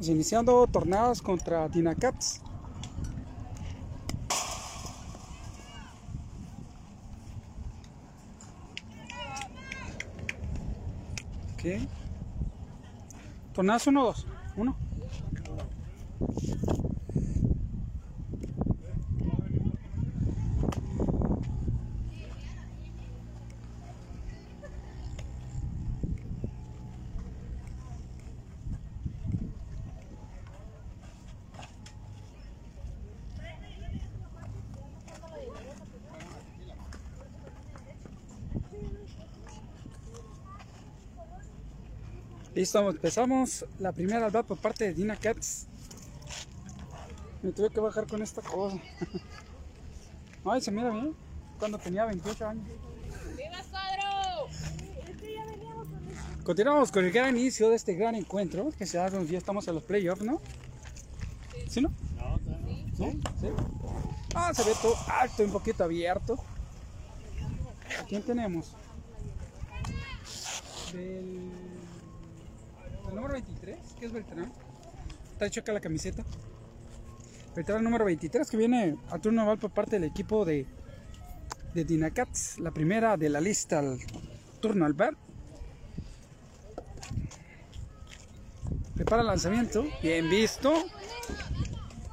Pues iniciando tornados contra Dinacats. Ok. Tornados 1 2. 1. Listo, empezamos la primera al bat por parte de Dina Cats. Me tuve que bajar con esta cosa. Ay, se mira bien. Cuando tenía 28 años. ¡Viva Sadro! Continuamos con el gran inicio de este gran encuentro. Que se da unos días estamos en los playoffs, ¿no? ¿Sí, no? ¿Sí? ¿Sí? Ah, se ve todo alto y un poquito abierto. ¿A quién tenemos? Del número 23, que es Beltrán. Está hecho acá la camiseta. Beltrán número 23, que viene a turno naval por parte del equipo de, de Dinacats. La primera de la lista al turno al bat. Prepara el lanzamiento. Bien visto.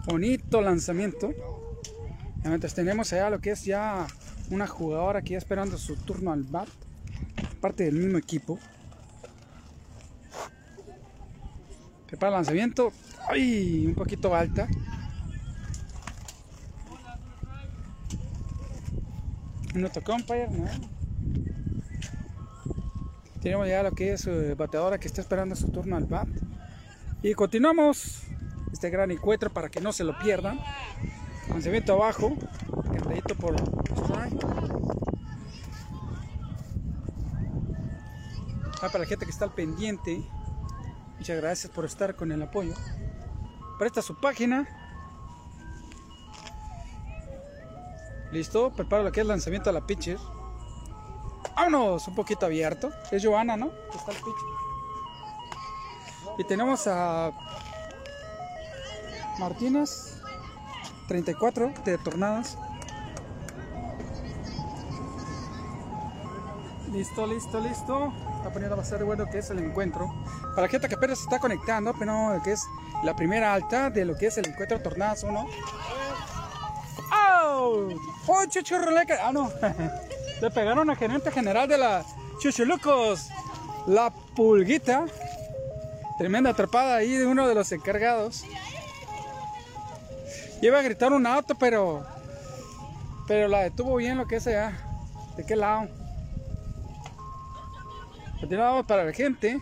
Bonito lanzamiento. Mientras tenemos allá lo que es ya una jugadora que ya esperando su turno al bat. Parte del mismo equipo. Prepara el lanzamiento. ¡Ay! Un poquito alta. No tocó. Tenemos ya lo que es eh, bateadora que está esperando su turno al bat. Y continuamos este gran encuentro para que no se lo pierdan. Lanzamiento abajo, cantadito por strike. Ah, para la gente que está al pendiente, muchas gracias por estar con el apoyo. Presta su página. Listo, preparo lo que es lanzamiento a la pitcher. Vámonos, un poquito abierto. Es Joana, ¿no? Está el pitcher. Y tenemos a Martínez, 34 de tornadas. Listo, listo, listo. Está poniendo bastante bueno que es el encuentro. Para gente que apenas se está conectando, pero que es la primera alta de lo que es el encuentro Tornadas 1. ¡Oh! ¡Oh, chuchurruleca! Ah, no. Le pegaron al gerente general de la Chuchulucos, la pulguita. Tremenda atrapada ahí de uno de los encargados. Iba a gritar un auto, pero. Pero la detuvo bien lo que allá. ¿De qué lado? Para la gente.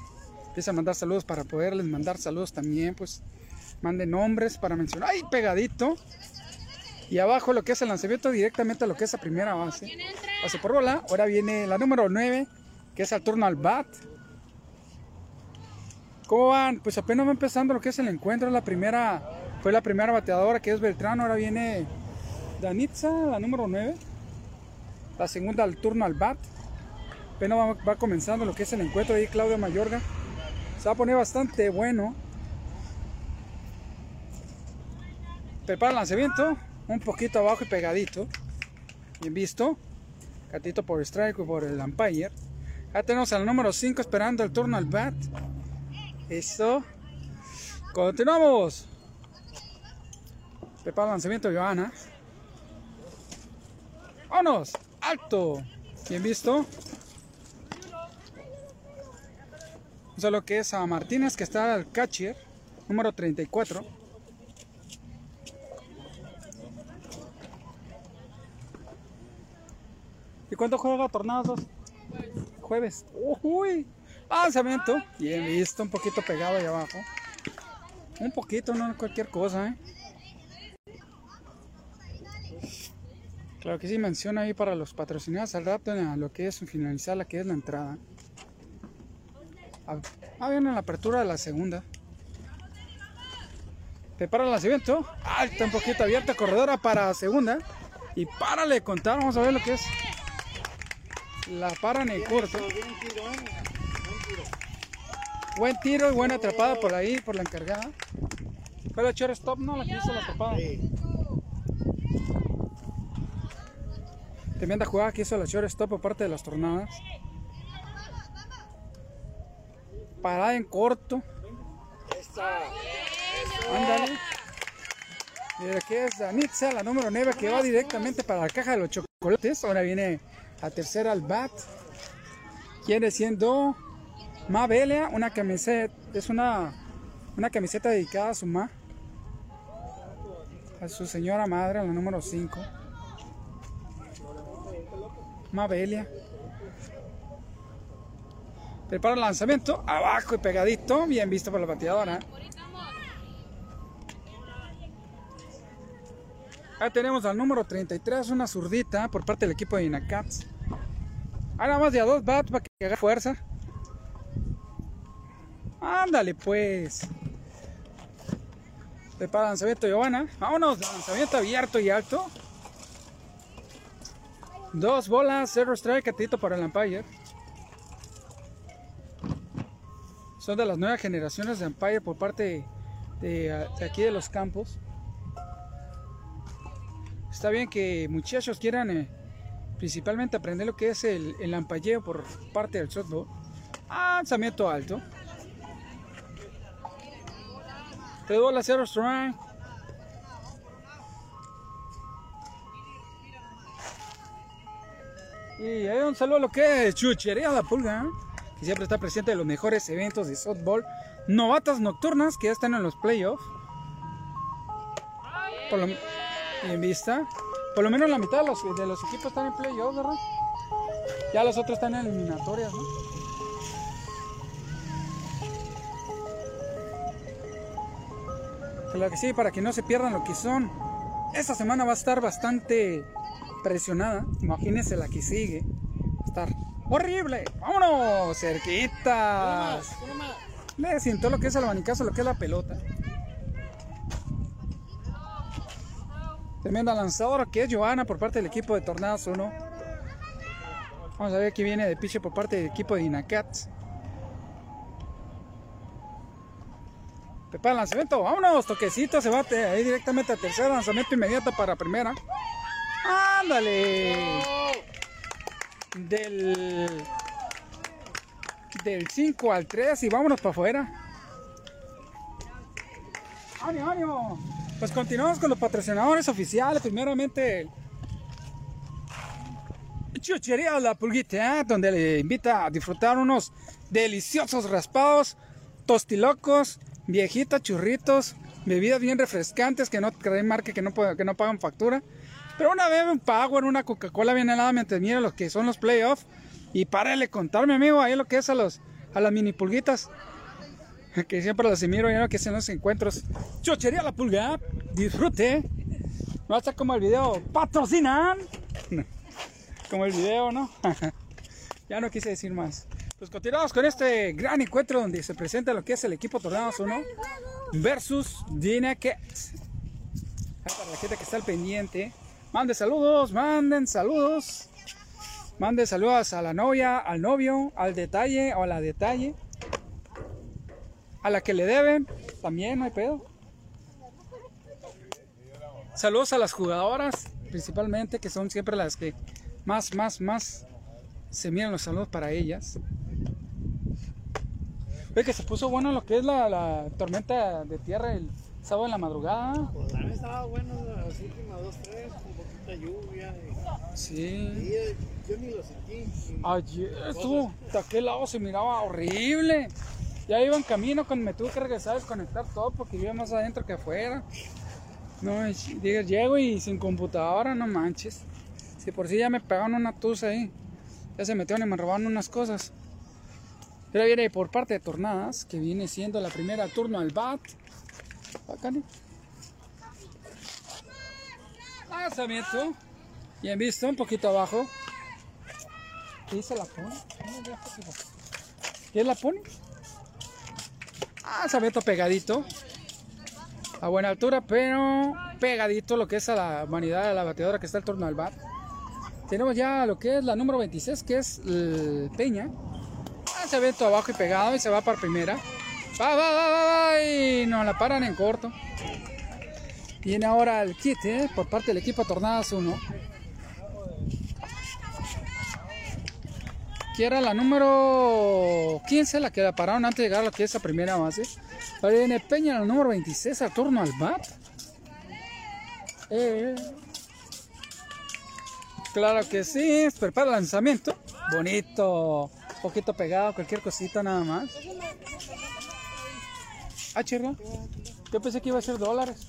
Empieza a mandar saludos para poderles mandar saludos también. Pues manden nombres para mencionar. ¡Ay, pegadito! Y abajo lo que es el lanzamiento directamente a lo que es la primera base. Pase por bola. Ahora viene la número 9, que es el turno al bat. ¿Cómo van? Pues apenas va empezando lo que es el encuentro. La primera fue la primera bateadora que es Beltrán. Ahora viene Danitza, la número 9. La segunda al turno al bat. Apenas va, comenzando lo que es el encuentro. Ahí Claudia Mayorga. Se va a poner bastante bueno. Prepara el lanzamiento. Un poquito abajo y pegadito. Bien visto. Catito por strike y por el umpire. Ya tenemos al número 5 esperando el turno al bat. Eso. Continuamos. Prepara el lanzamiento Johanna. ¡Vámonos! ¡Alto! Bien visto. Vamos a lo que es a Martínez, que está al catcher, número 34. ¿Y cuánto juega Tornados? Jueves. Uy, lanzamiento. Bien visto, un poquito pegado ahí abajo. Un poquito, no cualquier cosa, ¿eh? Claro que sí, menciona ahí para los patrocinados al rato a lo que es finalizar la que es la entrada. Ah, ah, viene la apertura de la segunda. Prepara el lanzamiento. Alta, un poquito abierta, corredora para segunda. Y párale contar, vamos a ver lo que es. La paran en corto. Buen tiro y buena atrapada por ahí, por la encargada. Fue la shortstop, ¿no? La que hizo la atrapada. Tremenda jugada que hizo la shortstop por parte de las tornadas. Parada en corto. Ándale. Y aquí es Danitza, la número 9, que va directamente para la caja de los chocolates. Ahora viene la tercera al bat. Viene siendo Mabelia, una camiseta, es una, una camiseta dedicada a su ma, a su señora madre, la número 5. Mabelia. Prepara el lanzamiento, abajo y pegadito, bien visto por la bateadora. Ahí tenemos al número 33, una zurdita por parte del equipo de Inacats. Ahora más de a dos bats para que haga fuerza. Ándale pues. Prepara el lanzamiento Giovanna. Vámonos, lanzamiento abierto y alto. Dos bolas, cero strike, catito para el umpire. Son de las nuevas generaciones de umpire por parte de, aquí de los campos. Está bien que muchachos quieran eh, principalmente aprender lo que es el, el ampalleo por parte del softball. Ah, lanzamiento alto. Te doy la cero strike. Y hay un saludo a lo que es Chuchería La Pulga, ¿eh? Siempre está presente en los mejores eventos de softball. Novatas nocturnas que ya están en los playoffs. Por lo, en vista. Por lo menos la mitad de los, equipos están en playoffs, ¿verdad? Ya los otros están en eliminatorias, ¿no? Que sí, para que no se pierdan lo que son. Esta semana va a estar bastante presionada. Imagínense la que sigue. Horrible. ¡Vámonos! Cerquitas. Le siento lo que es el abanicazo, lo que es la pelota. Tremenda lanzadora que es Joana por parte del equipo de Tornados 1. Vamos a ver qué viene de piche por parte del equipo de Inacats. Prepara el lanzamiento, vámonos, toquecito, se bate ahí directamente a tercera, lanzamiento inmediato para primera. ¡Ándale! Del, del 5 al 3 y vámonos para afuera. ¡Ánimo, ánimo! Pues continuamos con los patrocinadores oficiales. Primeramente, Chuchería La Pulguita, donde le invita a disfrutar unos deliciosos raspados, tostilocos, viejitas, churritos, bebidas bien refrescantes que no creen marca, que no, que no pagan factura. Pero una vez un Power, una Coca-Cola bien helada mientras mira lo que son los playoffs. Y párale contar, mi amigo, ahí lo que es a, los, a las mini pulguitas. Que siempre las miro ya lo que hacen los encuentros. Chochería la pulga, disfrute. No está como el video, patrocinan. Como el video, ¿no? ya no quise decir más. Pues continuamos con este gran encuentro donde se presenta lo que es el equipo Tornados 1 versus Dinaket. Para la gente que está al pendiente, manden saludos, manden saludos. Manden saludos a la novia, al novio, al detalle o a la detalle. A la que le deben, también no hay pedo. Saludos a las jugadoras, principalmente, que son siempre las que más, más, más se miran los saludos para ellas. Ve que se puso bueno lo que es la, la tormenta de tierra el sábado en la madrugada. Pues vez estaba bueno las últimas dos, tres, con poquita lluvia. Y, Sí. y, eh, yo ni lo sentí. Ayer estuvo, de aquel lado se miraba horrible. Ya iba en camino cuando me tuve que regresar a desconectar todo porque iba más adentro que afuera. No, llego y sin computadora, no manches. Si por si ya me pegaron una tusa ahí. Ya se metieron y me robaron unas cosas. Ahora viene por parte de Tornadas, que viene siendo la primera turno al bat. Acá, ¿no? Lanzamiento. Bien visto, un poquito abajo. ¿Qué dice la pone? ¿Qué la pone? Ah, lanzamiento pegadito. A buena altura, pero pegadito lo que es a la vanidad de la bateadora que está al torno al bat. Tenemos ya lo que es la número 26, que es el Peña. Lanzamiento abajo y pegado y se va para primera. Va, va, va, va, va. Y nos la paran en corto. Viene ahora el kit ¿eh? por parte del equipo Tornadas 1. Que era la número 15, la que la pararon antes de llegar a lo que es la primera base. Ahora viene Peña, la número 26, al turno al bat. Eh, claro que sí, prepara el lanzamiento. Bonito, poquito pegado, cualquier cosita nada más. Ah, chirra. Yo pensé que iba a ser dólares.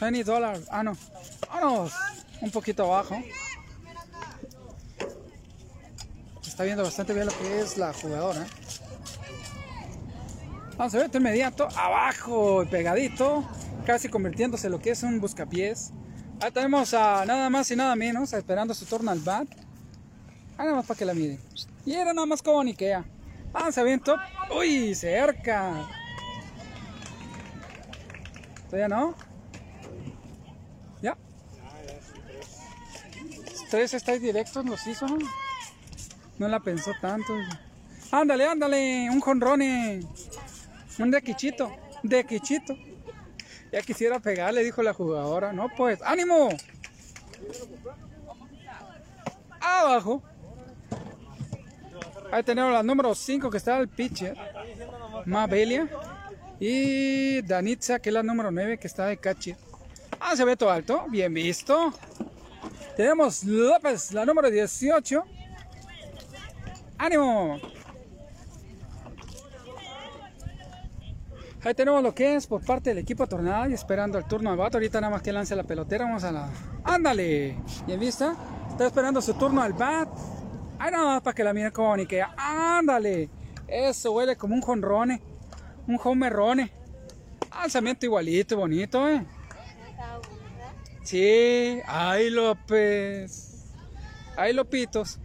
20 dólares. Ah, no. Vámonos. Un poquito abajo. Está viendo bastante bien lo que es la jugadora. Vamos a ver, de inmediato. Abajo, pegadito. Casi convirtiéndose en lo que es un buscapiés. Ahí tenemos a nada más y nada menos. Esperando su turno al bat. Ah, nada más para que la miren. Y era nada más como Ikea. Vamos a ver, top. Uy, cerca. ¿Todavía no? ¿Ya? Tres estáis directos los hizo, ¿no? La pensó tanto. Ándale, ándale, un jonrone. Un de quichito, de quichito. Ya quisiera pegarle, dijo la jugadora. No, pues, ánimo. Abajo. Ahí tenemos la número 5 que está el pitcher. Mabelia. Y Danitza, que es la número 9 que está de catcher. Ah, se ve todo alto. Bien visto. Tenemos López, la número 18. ¡Ánimo! Ahí tenemos lo que es por parte del equipo Tornado y esperando el turno al vato. Ahorita nada más que lance la pelotera. Vamos a la. ¡Ándale! ¿Bien vista? Está esperando su turno al bat. Ahí nada más para que la mire como. ¡Ándale! Eso huele como un jonrone. Un homerrone. Lanzamiento igualito, bonito, ¿eh? Sí. ¡Ay, López! ¡Ay, Lopitos!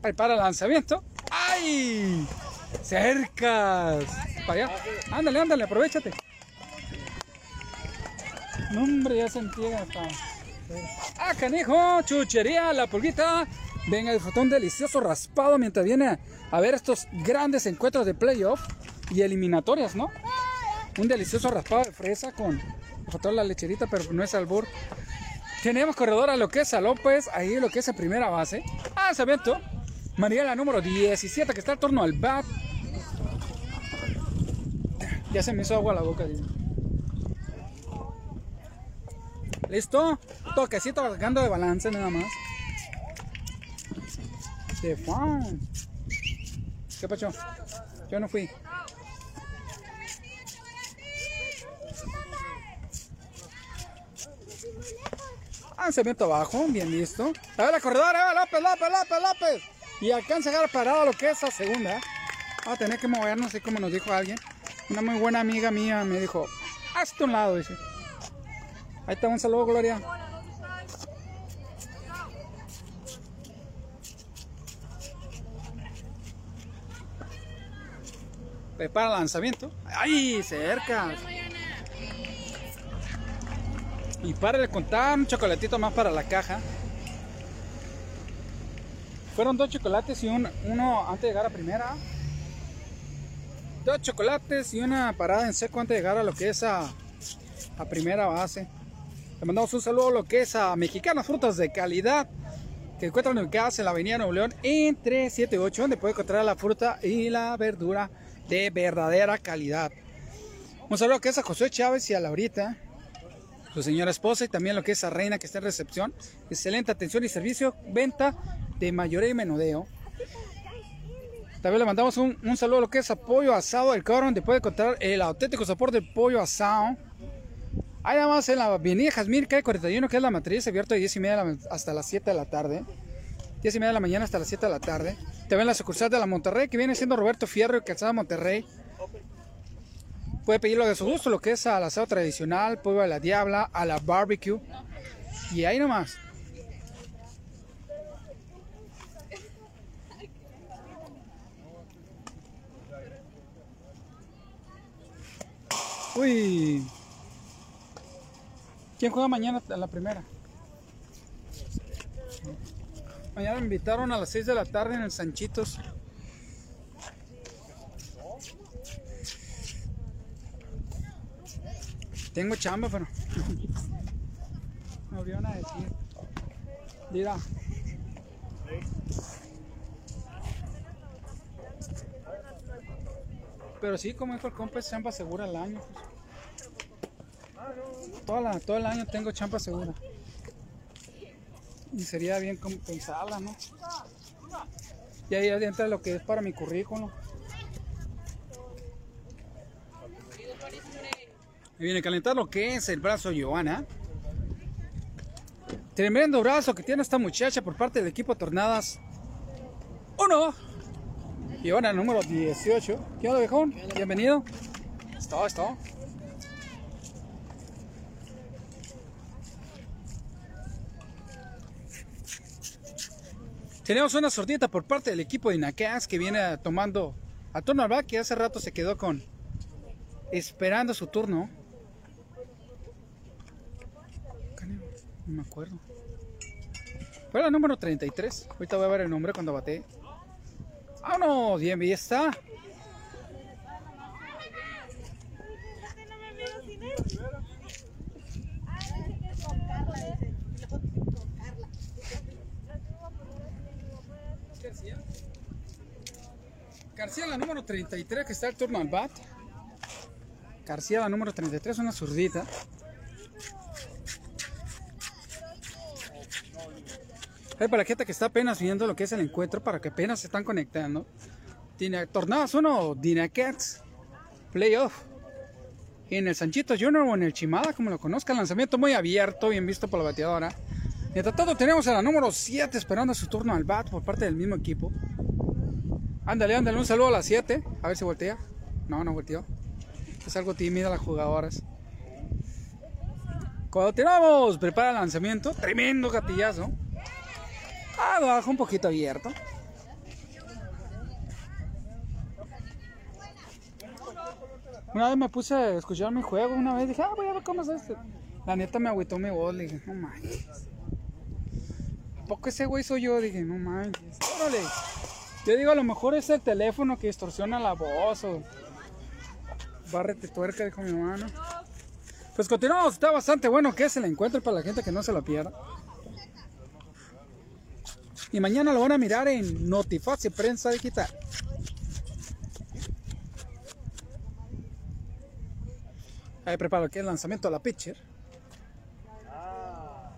Prepara el lanzamiento. ¡Ay! Cercas. Para. Ándale, ándale, aprovechate. No, hombre, ya se entiende hasta. ¡Ah, canijo! Chuchería, la pulguita. Venga, disfrutar un delicioso raspado mientras viene a ver estos grandes encuentros de playoff y eliminatorias, ¿no? Un delicioso raspado de fresa con toda la lecherita, pero no es albur. Tenemos corredor a lo que es a López, ahí lo que es a primera base. Ah, se aventó. María la número 17 que está al torno al bat. Ya se me hizo agua la boca. Dice. ¿Listo? Toquecito sacando de balance nada más. De fan. ¿Qué pasó? Yo no fui. Lanzamiento abajo, bien listo. A ver la corredora, a ver, López, López, López, López. Y alcanza a llegar parado lo que es la segunda. Va a tener que movernos, así como nos dijo alguien. Una muy buena amiga mía me dijo, hazte un lado, dice. Ahí está, un saludo, Gloria. Prepara lanzamiento. ¡Ay! Cerca. Y para de contar, un chocolatito más para la caja. Fueron dos chocolates y un, uno antes de llegar a primera. Dos chocolates y una parada en seco antes de llegar a lo que es a, a primera base. Le mandamos un saludo a lo que es a Mexicanas Frutas de Calidad. Que encuentran ubicadas en la avenida Nuevo León entre 7 y 8. Donde puede encontrar la fruta y la verdura de verdadera calidad. Un saludo a que es a José Chávez y a Laurita su señora esposa y también lo que es a Reina que está en recepción. Excelente atención y servicio, venta de mayoreo y menudeo. También le mandamos un, un saludo a lo que es apoyo asado del cabrón, donde puede encontrar el auténtico sabor del pollo asado. Hay además en la avenida Jazmín, calle 41, que es la matriz, abierto de 10 y media hasta las 7 de la tarde. 10 y media de la mañana hasta las 7 de la tarde. También la sucursal de la Monterrey, que viene siendo Roberto Fierro y Calzada Monterrey. Puede pedirlo de su gusto, lo que es al asado tradicional, pollo a la diabla, a la barbecue. Y ahí nomás. Uy. ¿Quién juega mañana en la primera? Mañana me invitaron a las 6 de la tarde en el Sanchitos. Tengo chamba, pero. Me abrieron a decir. Mira. Pero sí, como dijo el compa, es chamba segura al año. Toda todo el año tengo chamba segura. Y sería bien compensarla, ¿no? Y ahí entra lo que es para mi currículum. Me viene a calentar lo que es el brazo Joana. Tremendo brazo que tiene esta muchacha por parte del equipo Tornadas. Uno. Joana número 18. ¿Qué onda, viejón? Bienvenido. Está, está. Tenemos una sordita por parte del equipo de Inacas que viene tomando a turno al back que hace rato se quedó con esperando su turno. No me acuerdo. Fue la número 33. Ahorita voy a ver el nombre cuando bate. ¡Vámonos! Bien, bien está. García la número 33 que está el turno al bat. García la número 33, una zurdita. Hay para la gente que está apenas viendo lo que es el encuentro, para que apenas se están conectando. Tiene Tornados 1, Dinacats, Playoff. En el Sanchito Junior o en el Chimada, como lo conozcan, lanzamiento muy abierto, bien visto por la bateadora. Mientras tanto, tenemos a la número 7 esperando su turno al bat por parte del mismo equipo. Ándale, ándale, un saludo a las 7. A ver si voltea. No, no volteó. Es algo tímida las jugadoras. Cuando tiramos, prepara el lanzamiento. Tremendo gatillazo. Abajo un poquito abierto. Una vez me puse a escuchar mi juego, una vez dije, ah, voy a ver cómo es este. La neta me agüitó mi voz, le dije, no manches. ¿A poco ese güey soy yo? Dije, no manches. Órale. Yo digo, a lo mejor es el teléfono que distorsiona la voz o... Bárrete tuerca, dijo mi hermano. Pues continuamos, está bastante bueno que es el encuentro para la gente que no se lo pierda. Y mañana lo van a mirar en Notifax y Prensa Digital. Ahí preparo es el lanzamiento a la pitcher.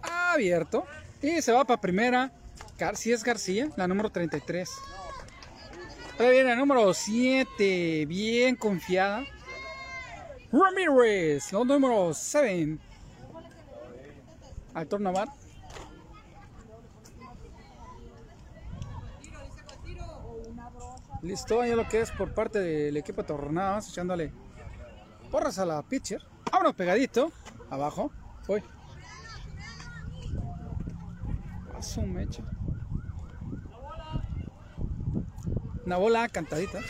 Abierto. Y se va para primera. García es García, la número 33. Ahora viene la número 7, bien confiada. Ramírez, la número 7. Al turno. Listo, ya lo que es por parte del equipo de Tornados, echándole porras a la pitcher. Vámonos pegadito, abajo. Voy. Mecha. Una bola cantadita.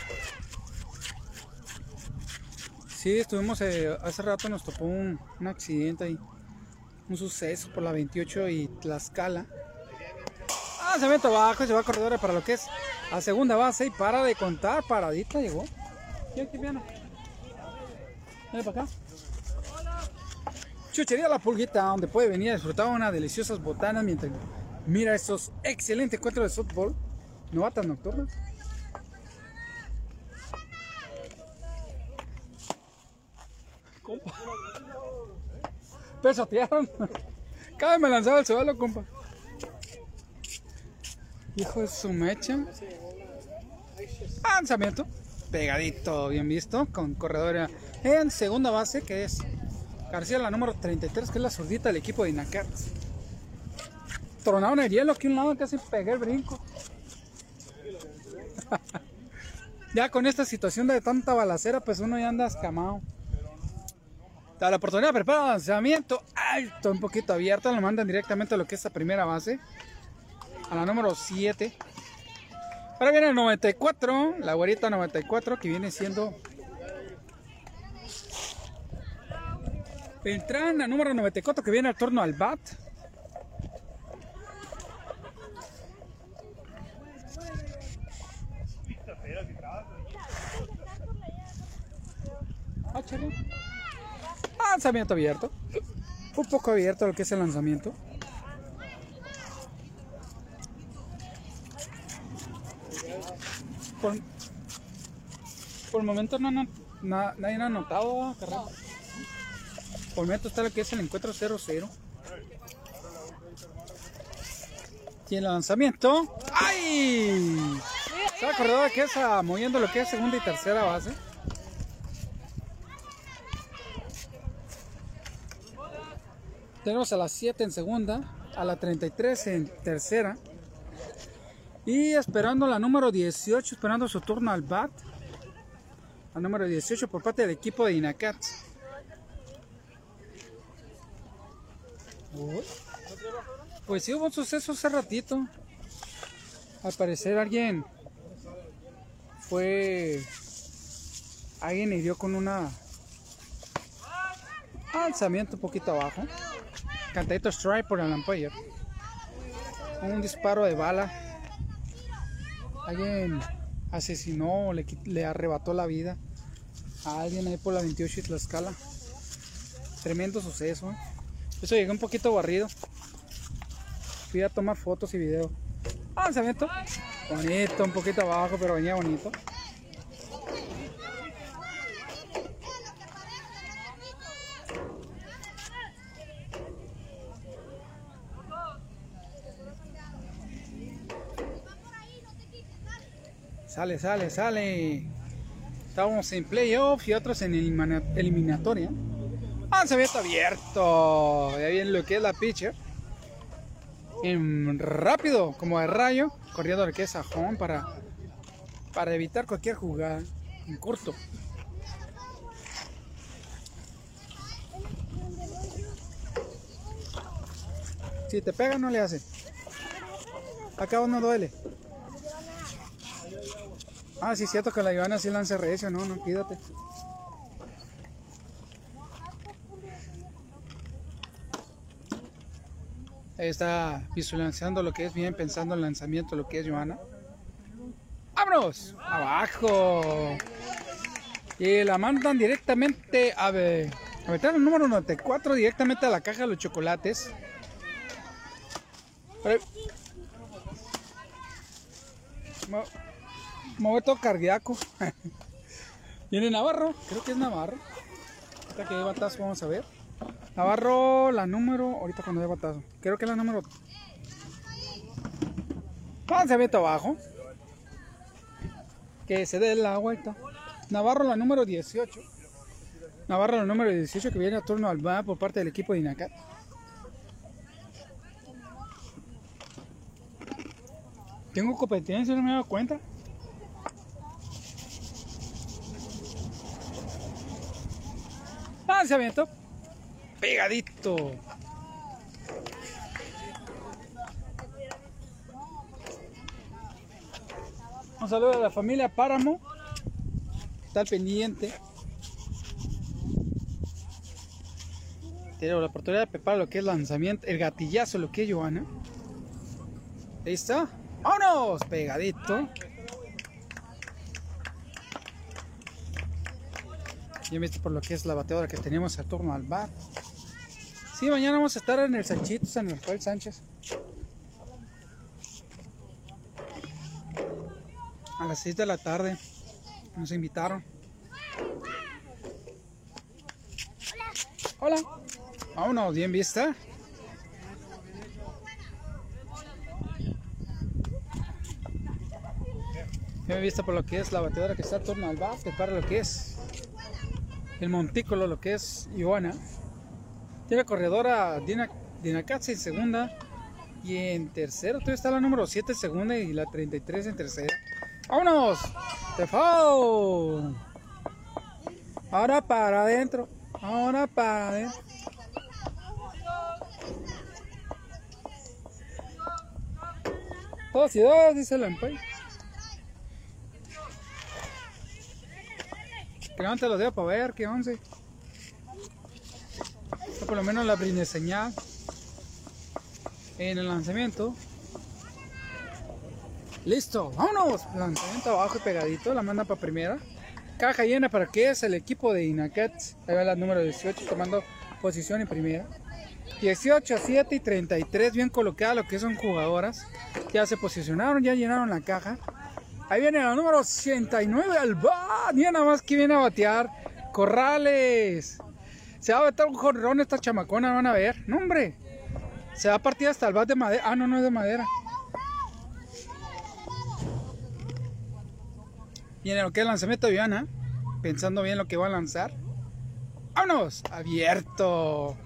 Sí, estuvimos eh, hace rato, nos topó un, accidente ahí. Un suceso por la 28 y Tlaxcala. Ah, se mete abajo, se va a corredora para lo que es a segunda base y para de contar. Paradita llegó. Aquí viene. Ven para acá. Chuchería La Pulguita, donde puede venir a disfrutar unas deliciosas botanas mientras mira estos excelentes encuentros de fútbol. Novatas nocturnas. Compa. Pesotearon. Vez me lanzaba el suelo, compa. Hijo de su mecha. Lanzamiento. Pegadito, bien visto. Con corredora en segunda base, que es García, la número 33, que es la zurdita del equipo de Inacats. Tronaron el hielo aquí a un lado, casi pegué el brinco. ya con esta situación de tanta balacera, pues uno ya anda escamado. Da la oportunidad, prepara el lanzamiento alto, un poquito abierto. Lo mandan directamente a lo que es la primera base. A la número 7. Ahora viene el 94, la guarita 94, que viene siendo Beltrán, la número 94, que viene al torno al BAT. Ah. Lanzamiento abierto. Un poco abierto lo que es el lanzamiento. Por, el momento no, no- na- nadie ha caramba. Por el momento está lo que es el encuentro 0-0. Y el lanzamiento. ¡Ay! Está la corredora que es ah, moviendo lo que es segunda y tercera base. Tenemos a las 7 en segunda, a la 33 en tercera. Y esperando la número 18, esperando su turno al bat. La número 18 por parte del equipo de Inacat. Pues sí hubo un suceso hace ratito. Al parecer alguien fue... Alguien hirió con una... Alzamiento un poquito abajo. Cantadito strike por el umpire. Un disparo de bala. Alguien asesinó le, le arrebató la vida a alguien ahí por la 28 y Tlaxcala. Tremendo suceso. ¿eh? Eso llegué un poquito barrido. Fui a tomar fotos y videos. Ah, lanzamiento. Bonito, un poquito abajo, pero venía bonito. Sale, sale, sale. Estábamos en playoff y otros en elimina- eliminatoria. Lanzamiento abierto. Ya viene lo que es la pitcher. En rápido, como de rayo, corriendo lo que es a para, para evitar cualquier jugada en corto. Si te pega, no le hace. Acá no duele. Ah, sí, cierto que la Ivana sí lanza recio, no, no, quídate. Ahí está visualizando lo que es bien, pensando en lanzamiento, lo que es Joana. ¡Vámonos! ¡Abajo! Y la mandan directamente a. A meter el número 94 directamente a la caja de los chocolates. Pero- Mo- Momento cardíaco. Viene Navarro, creo que es Navarro. Ahorita que hay batazo, vamos a ver. Navarro, la número, ahorita cuando dé batazo. Creo que es la número. Lanzamiento abajo. Que se dé la vuelta. Navarro, la número 18. Navarro, la número 18 que viene a turno al bat por parte del equipo de Inacat. Tengo competencia, no me he dado cuenta. Lanzamiento. Pegadito. Un saludo a la familia Páramo. Está al pendiente. Tengo la oportunidad de preparar lo que es lanzamiento, el gatillazo, lo que es Joana. Ahí está. ¡Vámonos! Pegadito. Ya viste por lo que es la bateadora que tenemos a turno al bar. Sí, mañana vamos a estar en el Sanchitos, en el Rafael Sánchez. A las 6 de la tarde. Nos invitaron. Hola. Vámonos, bien vista. Bien vista por lo que es la bateadora que está a turno al bar. Para lo que es el montículo, lo que es Ivana. Tiene corredora Dina, en segunda. Y en tercero todavía está la número 7 en segunda y la 33 en tercera. ¡Vámonos! ¡Tefao! Ahora para adentro. Ahora para adentro. Dos y dos, dice la empay. Levanta los dedos para ver qué once. Por lo menos la brinde señal en el lanzamiento. Listo, vámonos. Lanzamiento abajo y pegadito, la manda para primera. Caja llena para que es el equipo de Inacats. Ahí va la número 18 tomando posición en primera. 18, 7 y 33 bien colocadas lo que son jugadoras. Ya se posicionaron, ya llenaron la caja. Ahí viene la número 89 al bat. Mira nada más que viene a batear. Corrales. Se va a bater un jorrón esta chamacona, van a ver. No, hombre. Se va a partir hasta el bat de madera. Ah, no, no es de madera. Viene lo que es el lanzamiento de Viana. Pensando bien lo que va a lanzar. ¡Vámonos! Abierto.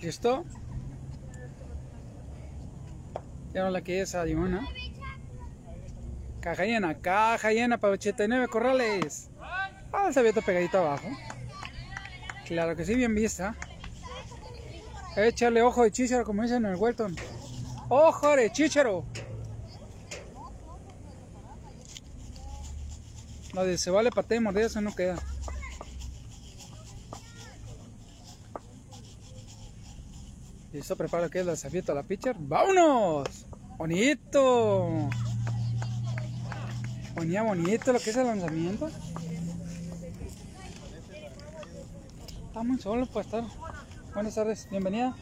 ¿Listo? Ya no la que es a. Caja llena, caja llena para 89 corrales. Ah, se abierto pegadito abajo. Claro que sí, bien vista. Échale ojo de chicharo, como dicen en el Welton. ¡Ojo de chicharo! No, de se vale patea y mordida, eso no queda. Listo, prepara que es la desafieta a la pitcher. ¡Vámonos! ¡Bonito! Ponía bonito lo que es el lanzamiento. Está muy solo para estar. Buenas tardes, bienvenida.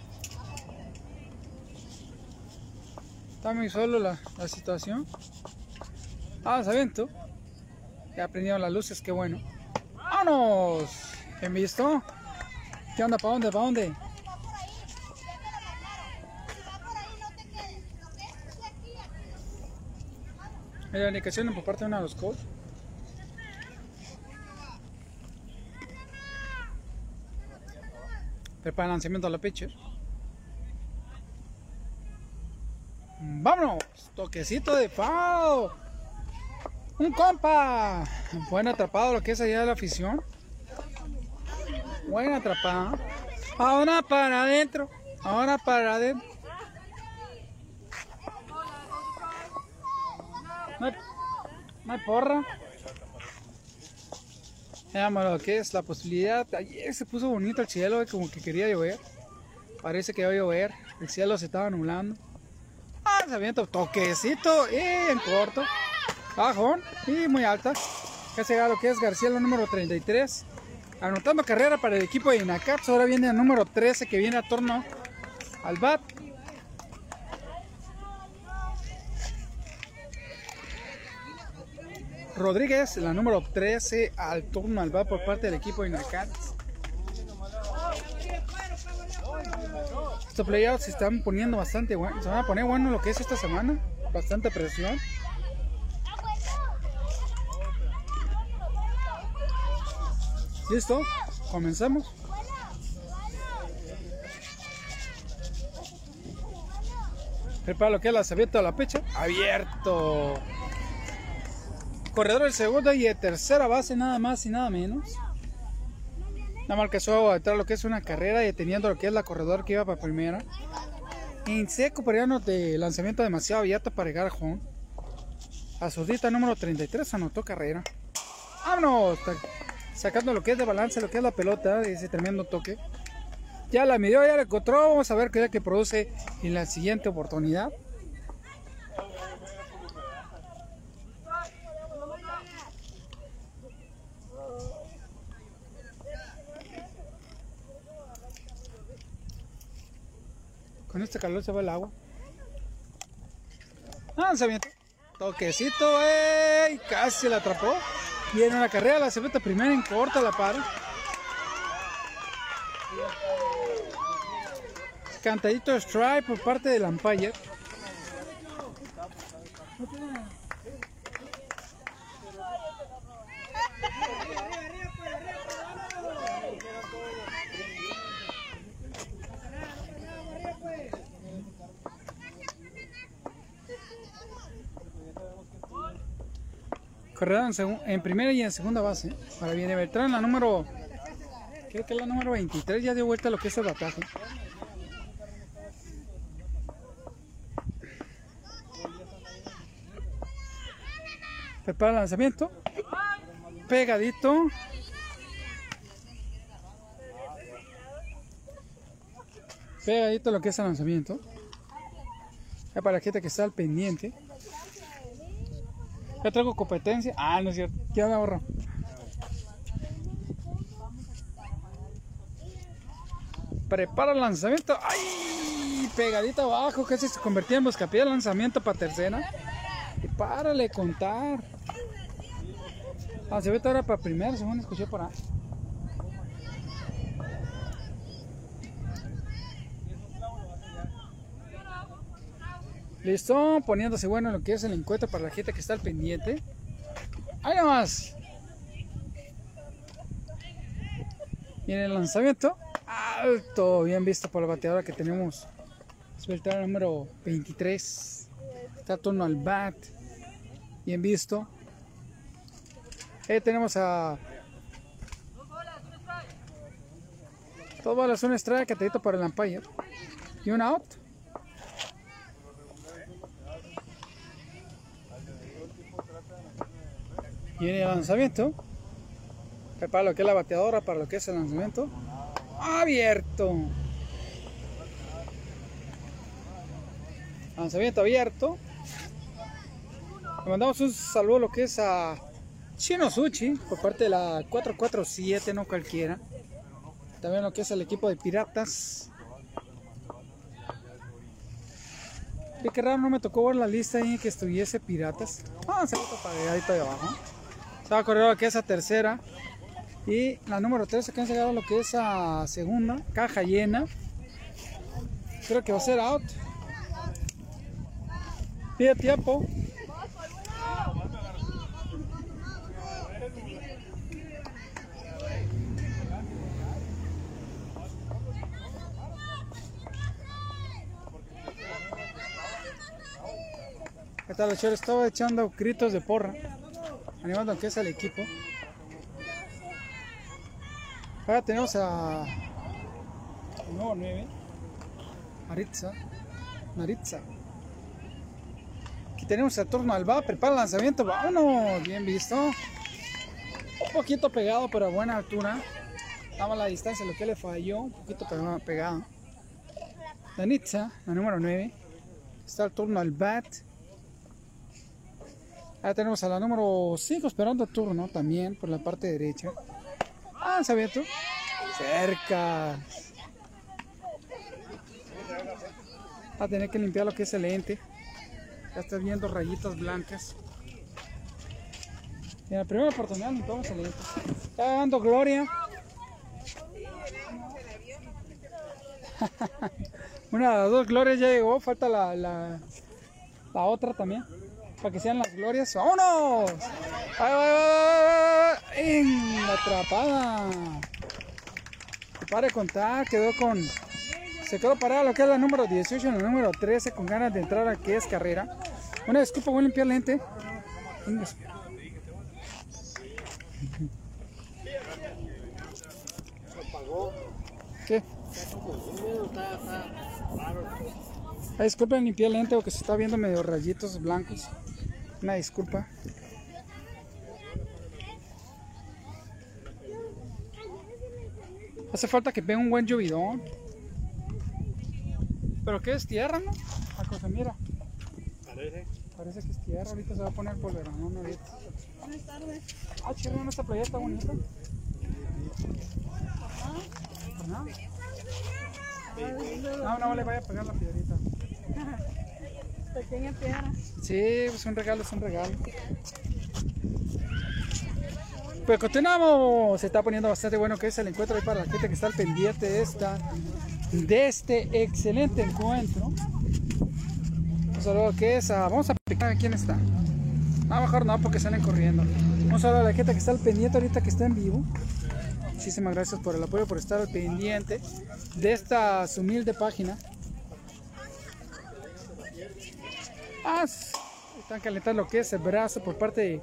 Está muy solo la, la situación. Ah, se tú. Ya las luces, qué bueno. ¡Vámonos! ¿Bien visto? ¿Qué onda? ¿Para dónde? ¿Para dónde? La indicación por parte de uno de los coach. Prepara el lanzamiento a la pitcher. ¡Vámonos! Toquecito de pao. ¡Un compa! Buen atrapado lo que es allá de la afición. Buen atrapado. Ahora para adentro. Ahora para adentro. No hay, porra. Veamos lo que es la posibilidad. Ayer se puso bonito el cielo, como que quería llover. Parece que va a llover. El cielo se estaba nublando. Ah, se avienta toquecito y en corto. Bajón y muy alta. Ya se lo que es García, el número 33. Anotando carrera para el equipo de Inacats. Ahora viene el número 13 que viene a torno al bat. Rodríguez, la número 13, al turno al bat por parte del equipo de Inacats. Estos playouts se están poniendo bastante buenos. Se van a poner bueno lo que es esta semana. Bastante presión. Listo, comenzamos. Prepara lo que es la abierto a la pecha. Abierto. Corredor del segundo y de tercera base, nada más y nada menos. Nada más que a entrar lo que es una carrera y teniendo lo que es la corredor que iba para primera. En seco, pero de lanzamiento demasiado abierto para llegar a home. Azurdita número 33 anotó carrera. ¡Vámonos! Sacando lo que es de balance, lo que es la pelota, ese tremendo toque. Ya la midió, ya la encontró. Vamos a ver qué es que produce en la siguiente oportunidad. Con este calor se va el agua. Lanzamiento. Toquecito, ey, casi la atrapó. Viene una carrera, la cebeta primera en corta la para. Cantadito strike por parte del umpire. Corredor en, primera y en segunda base. Para viene Beltrán, la número. Creo que la número 23. Ya dio vuelta lo que es el bataje. Prepara el lanzamiento. Pegadito. Pegadito lo que es el lanzamiento. Para la gente que está al pendiente. Ya traigo competencia. Ah, no es cierto. ¿Qué me ahorro? Prepara el lanzamiento. ¡Ay! Pegadito abajo. Casi se convertía en buscapié el lanzamiento para tercera. Y párale contar. Ah, se ve ahora para primera, según escuché por ahí. Listo, poniéndose bueno lo que es el encuentro para la gente que está al pendiente. Ahí nomás. En el lanzamiento, alto, bien visto por la bateadora que tenemos. Suelta número 23. Está turno al bat. Bien visto. Ahí tenemos a. Dos bolas, un strike, catadito para el umpire. Y un out. Y el lanzamiento, para lo que es la bateadora, para lo que es el lanzamiento, abierto. Lanzamiento abierto. Le mandamos un saludo a lo que es a Chino Suchi por parte de la 447, no cualquiera. También lo que es el equipo de Piratas. Y qué raro, no me tocó ver la lista ahí que estuviese Piratas. Ah, se pagadito de abajo. Se va a correr lo que es tercera. Y la número 13 que han llegado lo que es a segunda. Caja llena. Creo que va a ser out. Pide tiempo. ¿Qué tal? Estaba echando gritos de porra, animando que es el equipo. Ahora tenemos a nuevo 9, Maritza. Maritza. Aquí tenemos el turno al va, prepara el lanzamiento, vámonos, bien visto. Un poquito pegado, pero a buena altura. Damos la distancia, lo que le falló, un poquito pegado. Danitza, la número 9. Está el turno al bat. Ahí tenemos a la número 5 esperando turno también por la parte derecha. Ah, se abierto. Cerca. Va a tener que limpiar lo que es el lente. Ya estás viendo rayitas blancas. En la primera oportunidad limpiamos el lente. Está dando gloria. Una de las dos glorias ya llegó. Falta la, la, la otra también para que sean las glorias. ¡Vámonos! ¡Ay, ay, ay, atrapada. Para contar, quedó con. Se quedó parada lo que es la número 18 y la número 13 con ganas de entrar a que es carrera. Una disculpa, voy a limpiar la gente. ¿Qué? Ay, disculpen, limpié el lente porque se está viendo medio rayitos blancos. Una disculpa. Hace falta que pegue un buen llovidón. Pero que es tierra, ¿no? La cosa, mira. Parece. Parece que es tierra, ahorita se va a poner polverón ahorita. Buenas tardes. Ah, chido, esta playa está bonita. ¿No? No, no le vaya a pegar la piedrita. Pequeña. Sí, es un regalo, es un regalo. Pues continuamos. Se está poniendo bastante bueno que es el encuentro ahí para la gente que está al pendiente de esta de este excelente encuentro. Un saludo que es a, vamos a picar a quién está. No, mejor no porque salen corriendo. Un saludo a la gente que está al pendiente ahorita que está en vivo. Muchísimas gracias por el apoyo, por estar al pendiente de esta humilde página. Están calentando lo que es el brazo por parte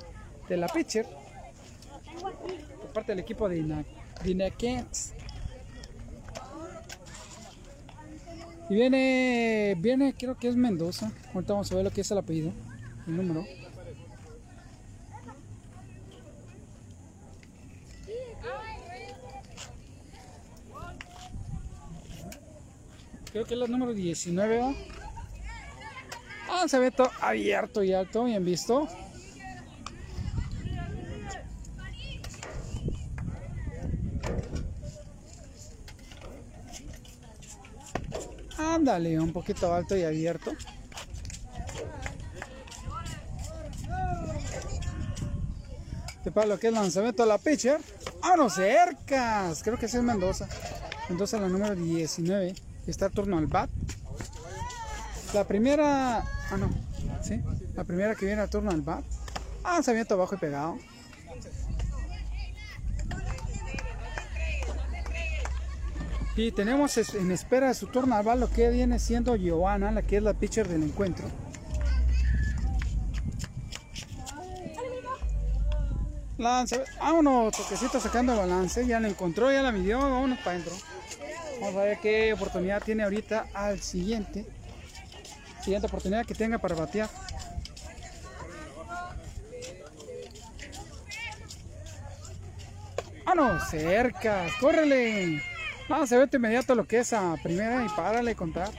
de, la pitcher. Por parte del equipo de Ina-. Y viene, viene, creo que es Mendoza. Ahorita vamos a ver lo que es el apellido, el número. Creo que es la número 19, ¿verdad? Ah, se ve todo abierto y alto, bien visto. Ándale, un poquito alto y abierto. Este para lo que es el lanzamiento de la pitcher. ¡Vámonos cercas! Creo que es Mendoza. Mendoza la número 19. Está turno al bat. La primera... Ah, no. ¿Sí? La primera que viene a turno al bat. Ah, lanzamiento abajo y pegado. Y tenemos en espera de su turno al bat lo que viene siendo Giovanna, la que es la pitcher del encuentro. Lance, vámonos, toquecito sacando balance, ya la encontró, ya la midió, vámonos para adentro. Vamos a ver qué oportunidad tiene ahorita al siguiente. Siguiente oportunidad que tenga para batear. ¡Vámonos! Cerca, córrele. Vamos a ver inmediato lo que es a primera y párale contar.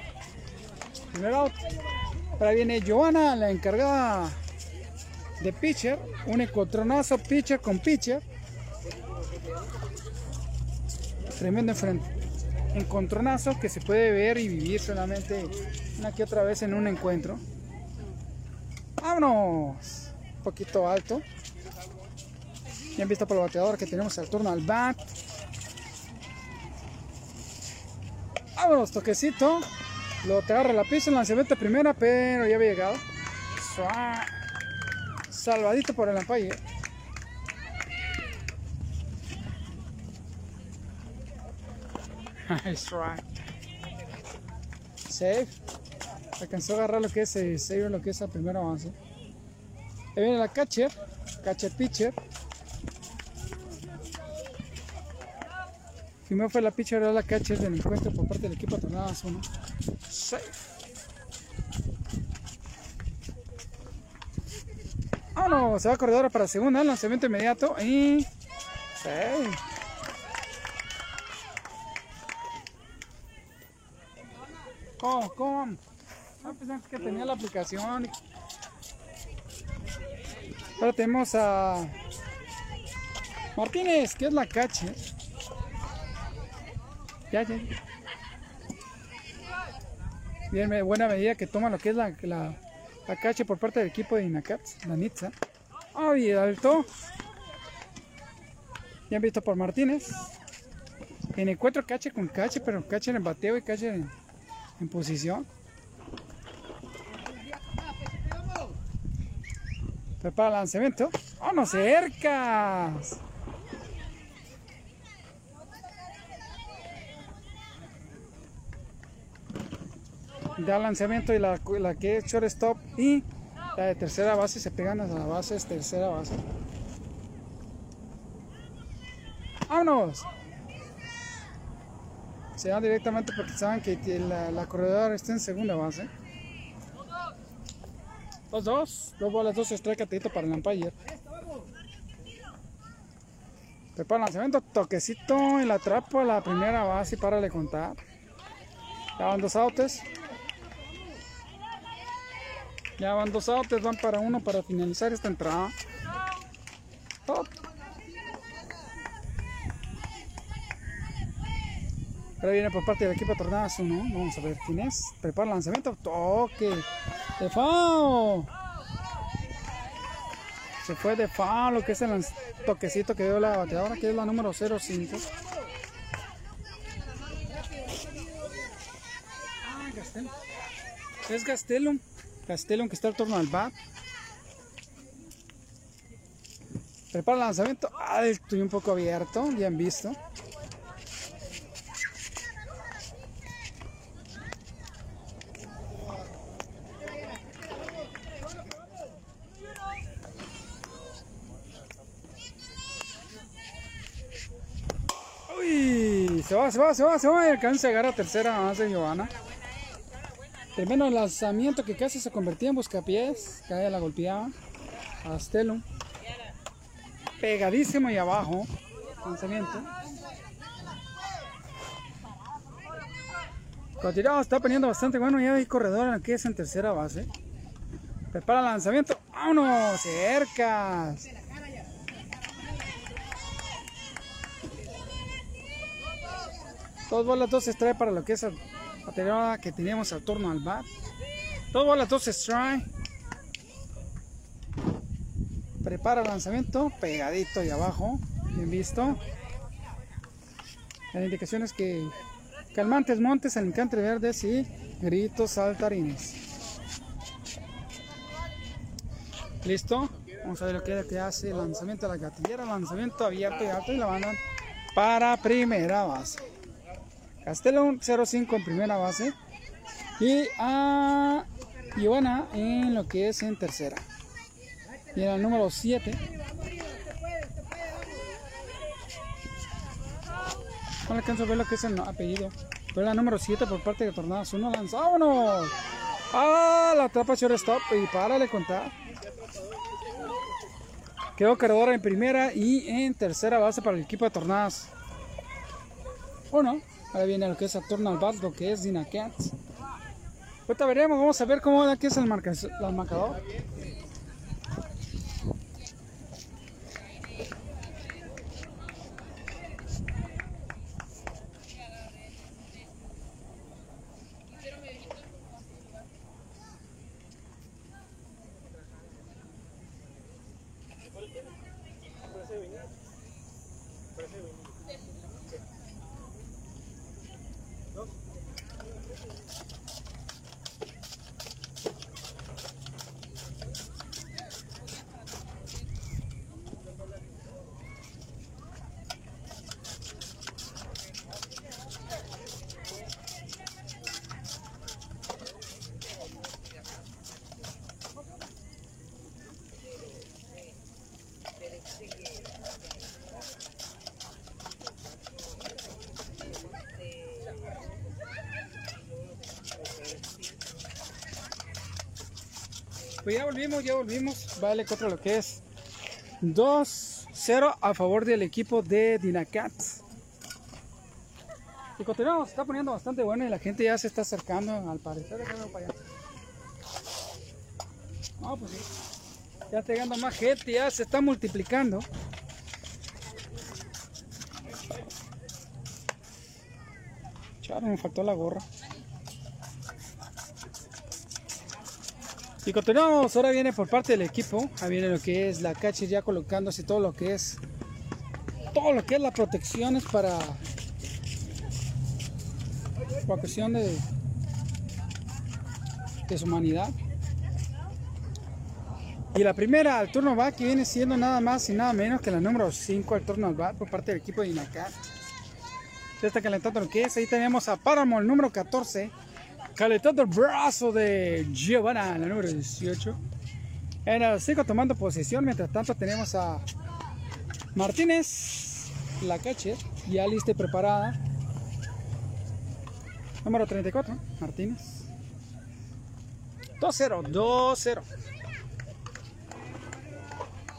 Primer out. Ahora viene Joana, la encargada de pitcher, un encontronazo pitcher con pitcher. Tremendo enfrente. Encontronazo que se puede ver y vivir solamente una que otra vez en un encuentro. ¡Vámonos! Un poquito alto. Bien visto por el bateador que tenemos al turno al bat. Vámonos, toquecito. Lo te agarra la pista, el lanzamiento primera, pero ya había llegado. Salvadito por el ampalle. Nice right. Safe. Alcanzó a agarrar lo que es eh, save, lo que es el primer avance. Ahí viene la catcher. Catcher pitcher. Primero fue la pitcher, ahora la catcher del encuentro por parte del equipo Tornadas 1. Safe. Vámonos, se va a corredora para segunda, lanzamiento inmediato y... Safe. ¿Cómo? ¿Cómo? Ah, pensé que tenía la aplicación. Ahora tenemos a Martínez, que es la cache. Ya, ya. Bien, buena medida que toma lo que es la, la, la cache por parte del equipo de Inacats, la Nitza. Ay, alto. Ya han visto por Martínez. En encuentro cache con cache, pero cache en bateo y cache en, en posición. Prepara el lanzamiento. ¡Vámonos cercas! Da lanzamiento y la, la que es shortstop y la de tercera base se pegan a la base, es tercera base. ¡Vámonos! Se van directamente porque saben que la, la corredora está en segunda base. Dos, dos, dos bolas, dos strike atito para el umpire. Prepara lanzamiento, toquecito y la atrapa a la primera base para le contar. Ya van dos outs. Ya van dos outs, van para uno para finalizar esta entrada. Top. Ahora viene por parte del equipo Tornadas 1. Vamos a ver quién es. Prepara el lanzamiento. Toque. De FAO. Se fue de FAO lo que es el toquecito que dio la bateadora, que es la número 05. Ah. Es Gastelum. Gastelum que está al torno al bat. Prepara el lanzamiento alto y un poco abierto. Bien visto. Uy, se se va, se va, se va alcanza a llegar a tercera más de Giovanna. Tremendo lanzamiento que casi se convertía en buscapiés. Cae la golpeaba. Astelo. Pegadísimo y abajo. Lanzamiento. Continuamos, está poniendo bastante bueno. Ya hay corredor aquí es en tercera base. Prepara el lanzamiento. ¡Vámonos! Cercas. Dos bolas, dos strike para lo que es la batería que teníamos al turno al bat. Dos bolas, dos strike. Prepara el lanzamiento, pegadito y abajo. Bien visto. La indicación es que calmantes montes, alicantes verdes y gritos saltarines. Listo. Vamos a ver lo que, que hace el lanzamiento de la gatillera. Lanzamiento abierto y alto y la mandan para primera base. Castellón 05 en primera base. Y a Ivana en lo que es en tercera. Y en el número 7. No alcanzo a ver lo que es el apellido. Pero la número 7 por parte de Tornados. Uno lanza. ¡Vámonos! ¡Ah! La atrapa stop y párale contar. Quedó cargadora en primera y en tercera base para el equipo de Tornados. Bueno, ahora viene lo que es Saturno al bat, lo que es Dinacats. Ahorita veremos, vamos a ver cómo da que es el, marca, el marcador. Pues ya volvimos, ya volvimos. Vale contra lo que es 2-0 a favor del equipo de Dinacats. Y continuamos, está poniendo bastante bueno y la gente ya se está acercando al parecer. para allá. Pues sí. Ya está llegando más gente, ya se está multiplicando. Charo, me faltó la gorra. Y continuamos, ahora viene por parte del equipo, ahí viene lo que es la catcher ya colocándose todo lo que es, todo lo que es la protección es para, por cuestión de, de su humanidad. Y la primera al turno va que viene siendo nada más y nada menos que la número 5 al turno bat por parte del equipo de Inacat. Ya está calentando lo que es, ahí tenemos a Páramo, el número 14 calentando el brazo de Giovanna, la número 18. En el 5 tomando posición, mientras tanto tenemos a Martínez, la cache, ya lista y preparada. Número 34, Martínez. 2-0, 2-0.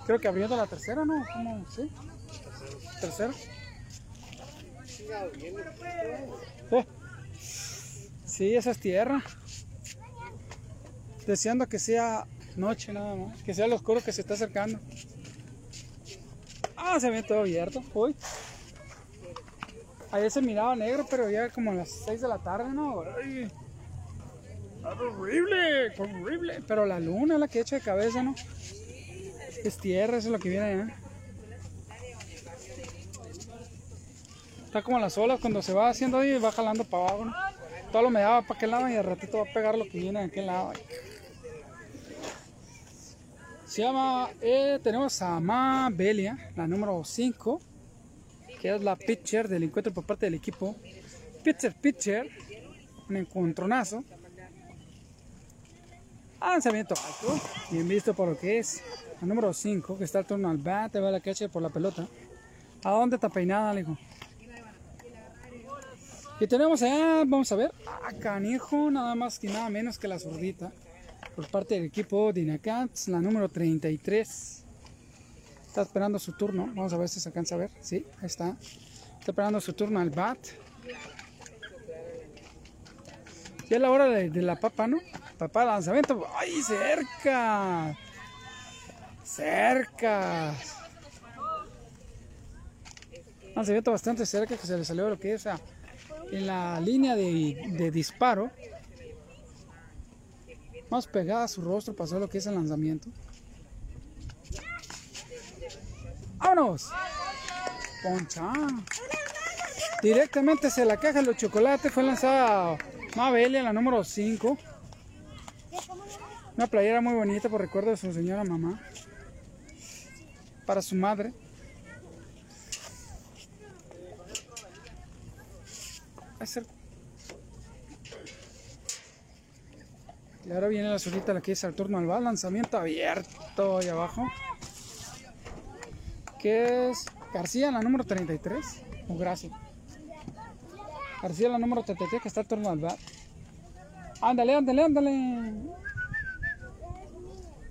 Creo que abriendo la tercera, ¿no? ¿Cómo? ¿Sí? ¿Tercera? ¿Eh? Sí, esa es tierra. Deseando que sea noche nada más. Que sea lo oscuro que se está acercando. Ah, se ve todo abierto. Uy. Ayer se miraba negro, pero ya como a las 6 de la tarde, ¿no? Horrible, horrible. Pero la luna es la que echa de cabeza, ¿no? Es tierra, eso es lo que viene allá. Está como las olas cuando se va haciendo ahí y va jalando para abajo, ¿no? Todo lo me daba para aquel lado y al ratito va a pegar lo que viene de aquel lado. Se llama, eh, tenemos a Mabelia, la número 5, que es la pitcher del encuentro por parte del equipo. Pitcher, pitcher, un encontronazo. Lanzamiento alto, bien visto por lo que es. La número 5, que está al turno al bat, va la catcher por la pelota. ¿A dónde está peinada, hijo? Y tenemos allá, vamos a ver, a Canejo, nada más que nada menos que la zurdita, por parte del equipo Dinacats, la número 33. Está esperando su turno, vamos a ver si se alcanza a ver, sí, ahí está. Está esperando su turno al bat. Ya es la hora de, de la papa, ¿no? Papá, lanzamiento. ¡Ay, cerca! Cerca. Lanzamiento bastante cerca que se le salió lo que es a- en la línea de, disparo. Más pegada a su rostro pasó lo que es el lanzamiento. ¡Vámonos! Poncha. Directamente se la caja de los chocolates fue lanzada Mabelia, la número 5. Una playera muy bonita por recuerdo de su señora mamá. Para su madre. Va Y ahora viene la solita la que es el turno al bar, lanzamiento abierto ahí abajo. Que es García, la número 33. O Gracia. García, la número 33, que está el turno al bar. Ándale, ándale, ándale.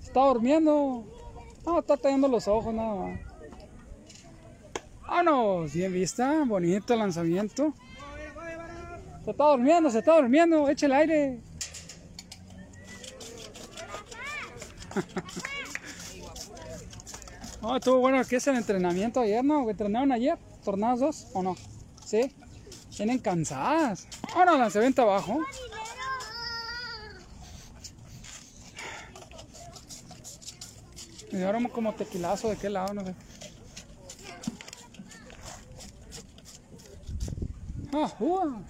Está durmiendo. No, está teniendo los ojos nada más. Vámonos, bien vista, bonito lanzamiento. Se está durmiendo, se está durmiendo, echa el aire. No, estuvo bueno que es el entrenamiento ayer, ¿no? ¿Entrenaron ayer? ¿Tornados dos o no? ¿Sí? Tienen cansadas. Ahora lanzamiento abajo. Y ahora como tequilazo de qué lado, no sé. Ah, ua.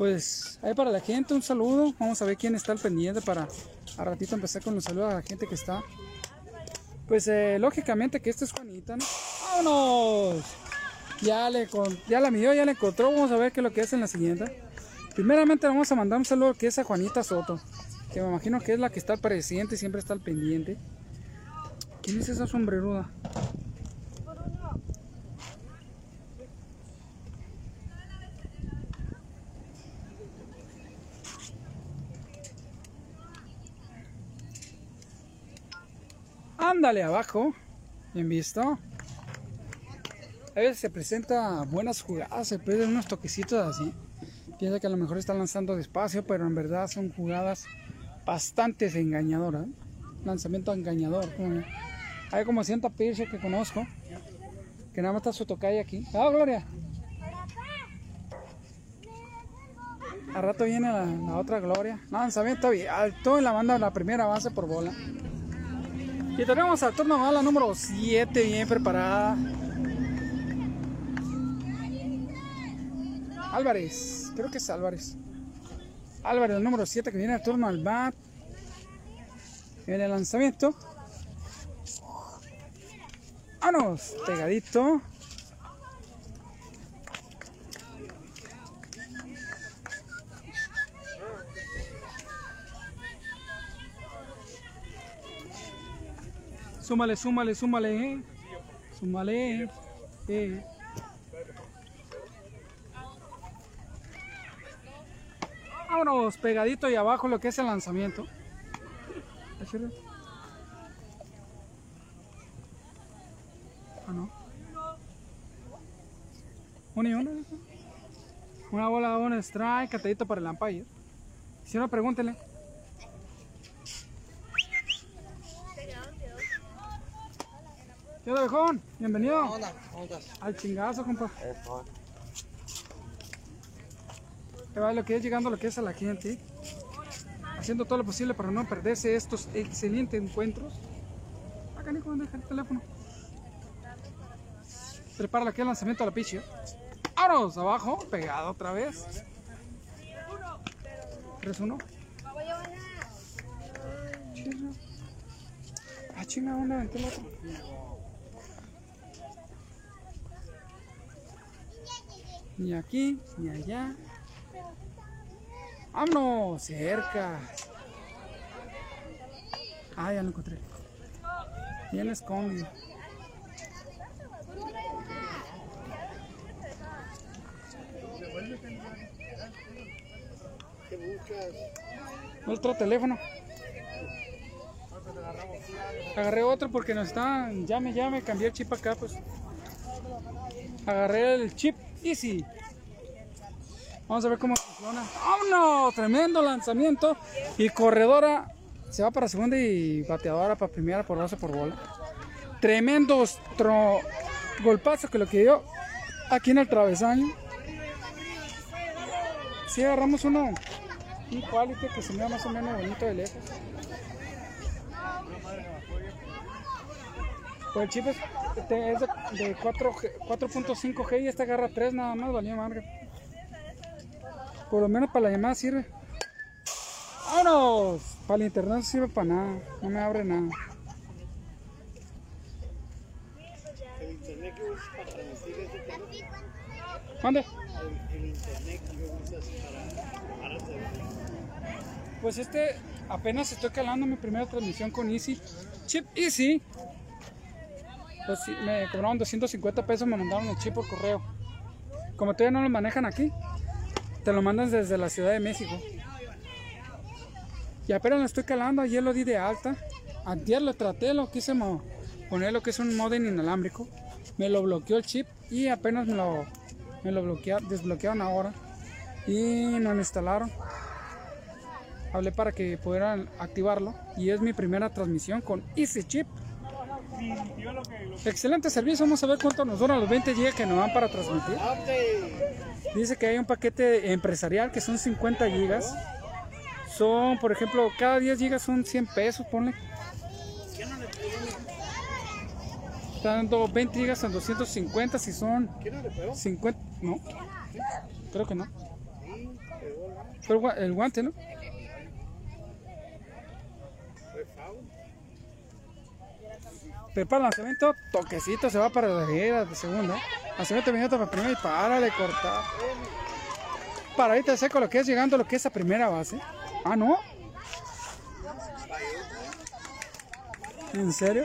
Pues ahí para la gente un saludo. Vamos a ver quién está al pendiente para a ratito empezar con los saludos a la gente que está. Pues eh, lógicamente que esta es Juanita, ¿no? ¡Vámonos! Ya, le ya la midió, ya la encontró. Vamos a ver qué es lo que es en la siguiente. Primeramente vamos a mandar un saludo que es a Juanita Soto. Que me imagino que es la que está presente y siempre está al pendiente. ¿Quién es esa sombreruda? Ándale abajo. Bien visto. A veces se presenta buenas jugadas, se pierden unos toquecitos así. Piensa que a lo mejor está lanzando despacio, pero en verdad son jugadas bastante engañadoras. Lanzamiento engañador. Hay como ciento Pierce que conozco. Que nada más está su tocaya aquí. ¡Ah, Gloria! Al rato viene la, otra Gloria. Lanzamiento alto en la banda la primera base por bola. Y tenemos al turno más la número 7 bien preparada. Álvarez, creo que es Álvarez. Álvarez, el número 7 que viene al turno al bat. Viene el lanzamiento. ¡Vámonos! Pegadito. Súmale, súmale, súmale, eh. Súmale, eh. Vámonos, pegadito y abajo lo que es el lanzamiento. Ah, no. Una y una. Una bola, un strike, catadito para el umpire. Si no, pregúntele. ¿Qué onda, viejón? Bienvenido onda? ¿Cómo estás? al chingazo, compa. Te va lo que es llegando lo que es a la gente. Haciendo todo lo posible para no perderse estos excelentes encuentros. Acá, Nico, deja el teléfono. Prepara lo que es el lanzamiento a la pichi. ¡Vámonos! Abajo, pegado otra vez. 3-1. Chinga. Ah, chinga, ¿dónde aventé el otro? Ni aquí, ni allá. ¡Vámonos! Cerca. Ah, ya lo encontré. Bien escondido. ¿Qué? Otro teléfono. Agarré otro porque nos está. Llame, llame, cambié el chip acá, pues. Agarré el chip Easy. Vamos a ver cómo Barcelona. ¡Vámonos! Tremendo lanzamiento. Y corredora se va para segunda y bateadora para primera por base por bola. Tremendo golpazo que lo que dio aquí en el travesaño. Si agarramos uno, un quality que se mira más o menos bonito de lejos. Pues el chip es, este es de, de 4 G- 4.5 G y esta agarra 3 nada más, valió madre. Por lo menos para la llamada sirve. ¡Vámonos! Para el internet no sirve para nada, no me abre nada. El internet que usas para transmitir. El, internet que para Pues este apenas estoy calando mi primera transmisión con Easy. Chip Easy. Me cobraron 250 pesos, me mandaron el chip por correo. Como todavía no lo manejan aquí, te lo mandan desde la Ciudad de México. Y apenas lo estoy calando, ayer lo di de alta. Ayer lo traté, lo quise poner lo que es un modem inalámbrico. Me lo bloqueó el chip y apenas me lo, me lo bloquea- desbloquearon ahora. Y no lo instalaron hablé para que pudieran activarlo y es mi primera transmisión con Easy Chip. Excelente servicio, vamos a ver cuánto nos duran los 20 GB que nos dan para transmitir. Dice que hay un paquete empresarial que son 50 GB. Son, por ejemplo, cada 10 GB son 100 pesos, ponle. Está dando 20 GB en 250 si son ¿Quién no le pegó? 50, no. Creo que no. Pero el guante, ¿no? Fue foul. Prepara el lanzamiento, toquecito, se va para la derecha de segunda. Lanzamiento minuto para primera y párale, cortar. Paradita de seco lo que es llegando lo que es a primera base. Ah, ¿no? ¿En serio?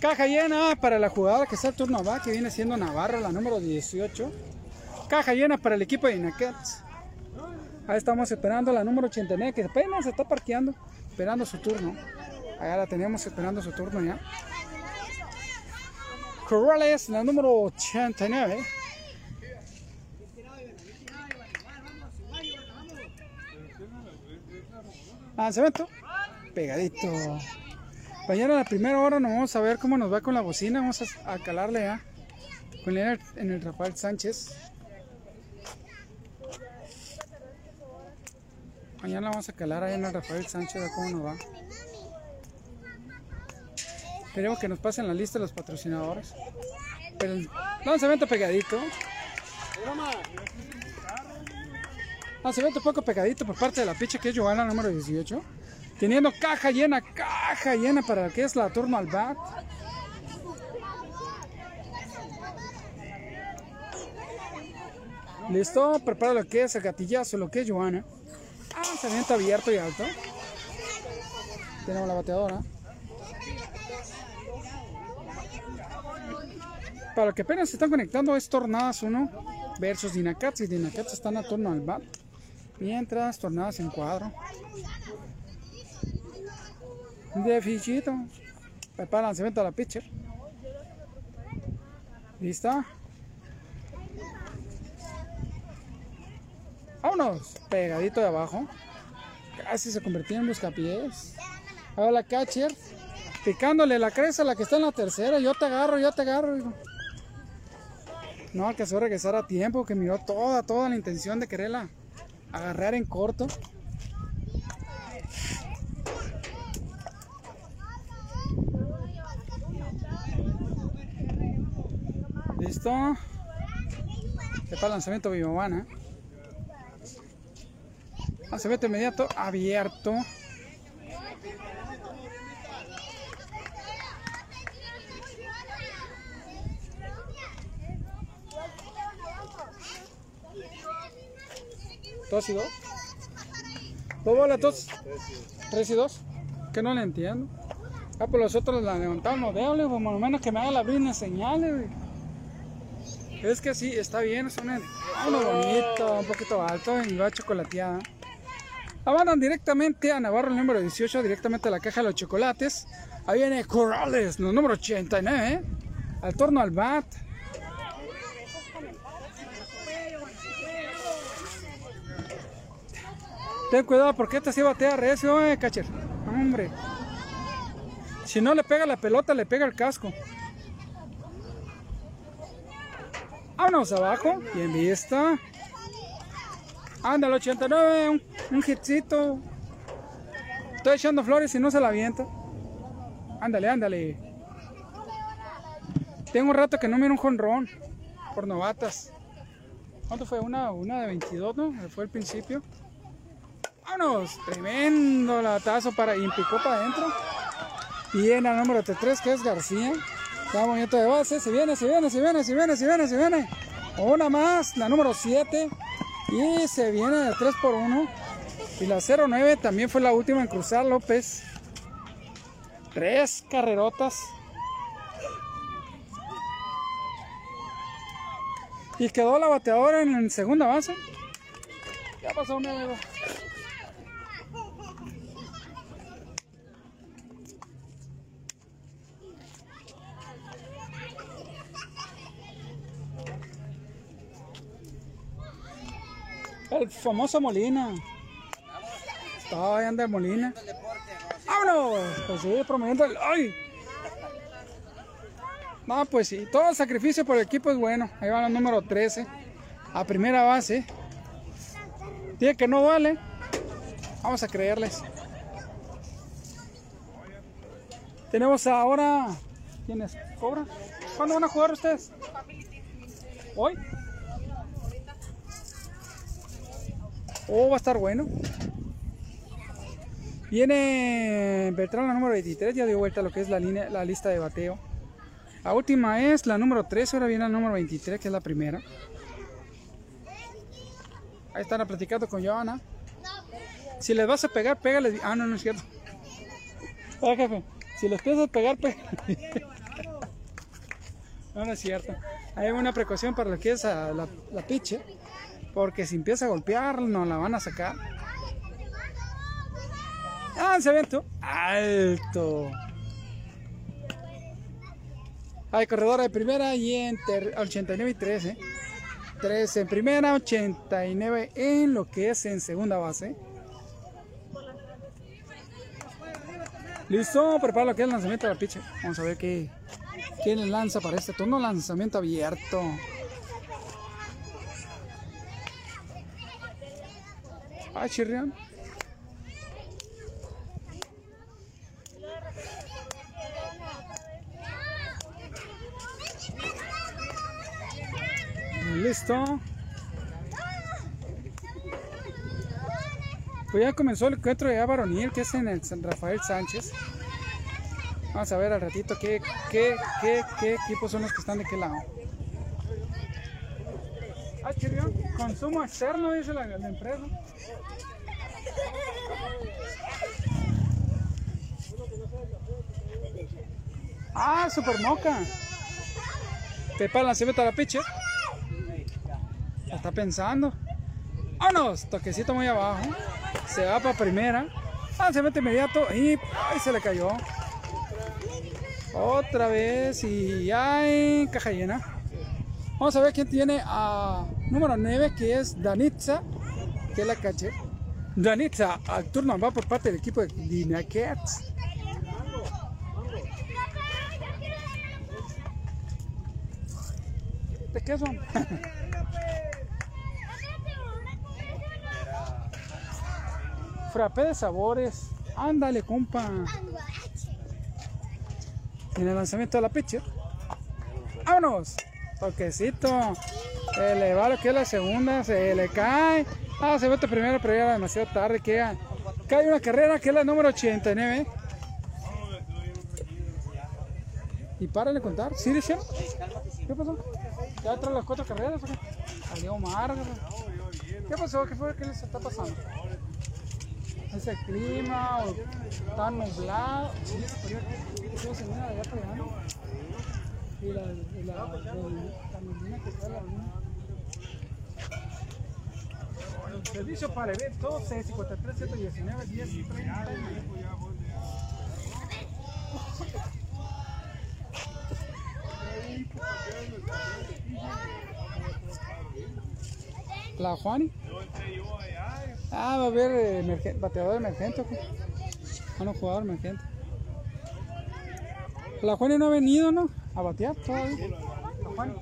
Caja llena para la jugadora que está al turno va, que viene siendo Navarro, la número 18. Caja llena para el equipo de Inaquets. Ahí estamos esperando la número 89, que apenas se está parqueando, esperando su turno. Allá la tenemos esperando su turno ya. Corrales, la número 89. Lanzamiento. Pegadito. Mañana la primera hora nos vamos a ver cómo nos va con la bocina. Vamos a, calarle ya. Con el, en el Rafael Sánchez. Mañana vamos a calar ahí en el Rafael Sánchez a cómo nos va. Queremos que nos pasen la lista los patrocinadores. Pero el lanzamiento pegadito. Lanzamiento poco pegadito por parte de la picha que es Giovanna número 18. Teniendo caja llena, caja llena para lo que es la turno al bat. Listo, prepara lo que es el gatillazo, lo que es Joana. Lanzamiento abierto y alto. Tenemos la bateadora. Para los que apenas se están conectando es Tornadas 1 versus Dinacats y Dinacats están a al bat. Mientras Tornadas en cuadro. De fichito. Lanzamiento a la pitcher. ¿Lista? Vámonos. Pegadito de abajo. Casi se convirtió en buscapiés. Ahora la catcher. Picándole la cresta a la que está en la tercera. Yo te agarro, yo te agarro. hijo. No alcanzó a regresar a tiempo. Que miró toda, toda la intención de quererla agarrar en corto. Listo. Para el lanzamiento Vivovana. Lanzamiento inmediato abierto. Dos y dos. Dos bolas, dos. Tres y dos. Que no le entiendo. Ah, pues los otros la levantaron los dedos, por lo menos que me haga la brina señales. Es que sí, está bien, son el, uno bonito, un poquito alto y va chocolateada. La mandan directamente a Navarro, el número 18, directamente a la caja de los chocolates. Ahí viene Corrales, el número 89, ¿eh? al torno al bat. Ten cuidado porque esta sí batea recio, eh, catcher. Hombre. Si no le pega la pelota, le pega el casco. Vámonos abajo. Bien vista. Ándale, 89. Un, un hitcito. Estoy echando flores y no se la avienta. Ándale, ándale. Tengo un rato que no miro un jonrón por novatas. ¿Cuánto fue? Una, una de 22, ¿no? Fue el principio. ¡Vámonos! Tremendo latazo para y picó para adentro. Y en el número 3 que es García. Está movimiento de base. Se viene, se viene, se viene, se viene, se viene, se viene. Una más, la número 7. Y se viene de 3 por 1. Y la 09 también fue la última en cruzar López. Tres carrerotas. Y quedó la bateadora en, en segunda base. Ya pasó un amigo. El famoso Molina. Ahí anda Molina. ¡Vámonos! Pues sí, promoviendo el. ¡Ay! No, pues sí, todo sacrificio por el equipo es bueno. Ahí va el número 13. A primera base. Tiene que no vale. Vamos a creerles. Tenemos ahora. ¿Quiénes cobran? ¿Cuándo van a jugar ustedes? ¿Hoy? Oh, va a estar bueno. Viene Beltrán la número 23, ya dio vuelta a lo que es la, línea, la lista de bateo. La última es la número 13, ahora viene la número 23, que es la primera. Ahí están platicando con Johanna. Si les vas a pegar, pégale. Ah, no, no es cierto. Ah. Si les piensas pegar, pégale. No, no es cierto. Hay una precaución para lo que es la, la pitcher. Porque si empieza a golpear, no la van a sacar. Ah, se. Alto. Hay corredora de primera y en 89 y 13. 13 en primera, 89 en lo que es en segunda base. Listo, prepara lo que es el lanzamiento de la pitcher. Vamos a ver qué, quién lanza para este turno. Lanzamiento abierto. Chirrión. Listo. Pues ya comenzó el encuentro de varonil que es en el San Rafael Sánchez. Vamos a ver al ratito qué, qué, qué, qué equipos son los que están de qué lado. Ah, chirrión. Consumo externo, dice la empresa. Ah, super moca. Pepa lanzamiento a la pitcher. Está pensando. ¡Vámonos! Toquecito muy abajo. Se va para primera. Lanzamiento inmediato. Y ¡ay! se le cayó. Otra vez. Y ya caja llena. Vamos a ver quién tiene a número 9, que es Danitza, que la caché. Danitza, al turno va por parte del equipo de Línea qué son? Frappé de sabores. Ándale, compa. En el lanzamiento de la pitcher. ¡Vámonos! Toquecito. Se le va lo que es la segunda. Se le cae. Ah, se mete primero, pero ya era demasiado tarde. Queda. Cae una carrera que es la número 89. Y para de contar. ¿Sí, de ¿Qué pasó? ¿Ya trae las cuatro carreras? Salió. ¿Qué pasó? ¿Qué fue? ¿Qué les está pasando? ¿Es el clima o está nublado? Servicio para eventos 53 119 10 30. La Juani. Ah, va a haber eh, emergen- bateador emergente o qué? Ah, jugador emergente. La Juani no ha venido, ¿no? A batear todavía. La Juani.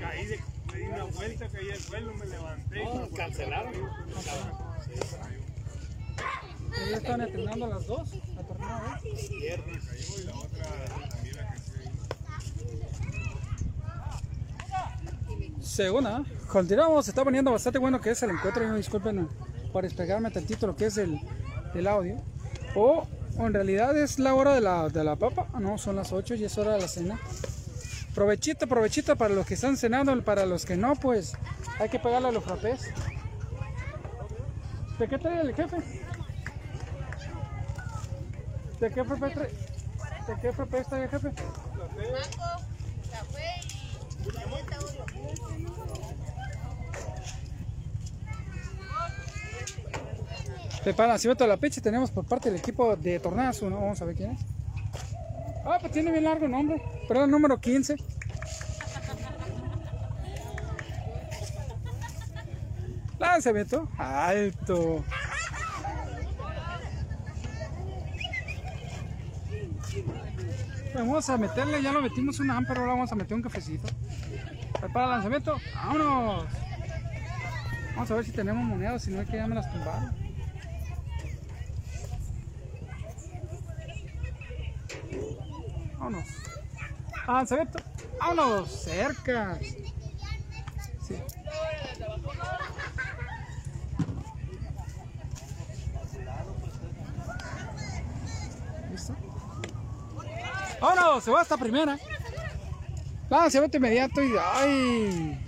Caí de, me di una vuelta, caí al suelo, me levanté. No, cancelaron. Ya estaban entrenando las dos, la ¿eh? Segunda, ¿eh? continuamos, se está poniendo bastante bueno que es el encuentro, y disculpen por despegarme tantito lo que es el, el audio. O, o en realidad es la hora de la, de la papa, Ah, no, son las 8 y es hora de la cena. Provechito, provechito para los que están cenando, para los que no, pues hay que pagarle a los frappés. ¿De qué trae el jefe? ¿De qué frappé trae? ¿De qué frappé está el jefe? Mango, café y galleta Prepara nacimiento de la pecha tenemos por parte del equipo de Tornazo, ¿no? Vamos a ver quién es. Ah, pues tiene bien largo nombre, pero era el número 15. Lanzamiento alto. Vamos a meterle, ya lo metimos una pero ahora vamos a meter un cafecito. Prepara lanzamiento, vámonos. Vamos a ver si tenemos monedas, si no es que ya me las tumbaron. Vámonos. Lanzamiento. Vámonos. Cerca. Sí. ¿Listo? Vámonos. Se va hasta primera. Lanzamiento inmediato y. ¡Ay!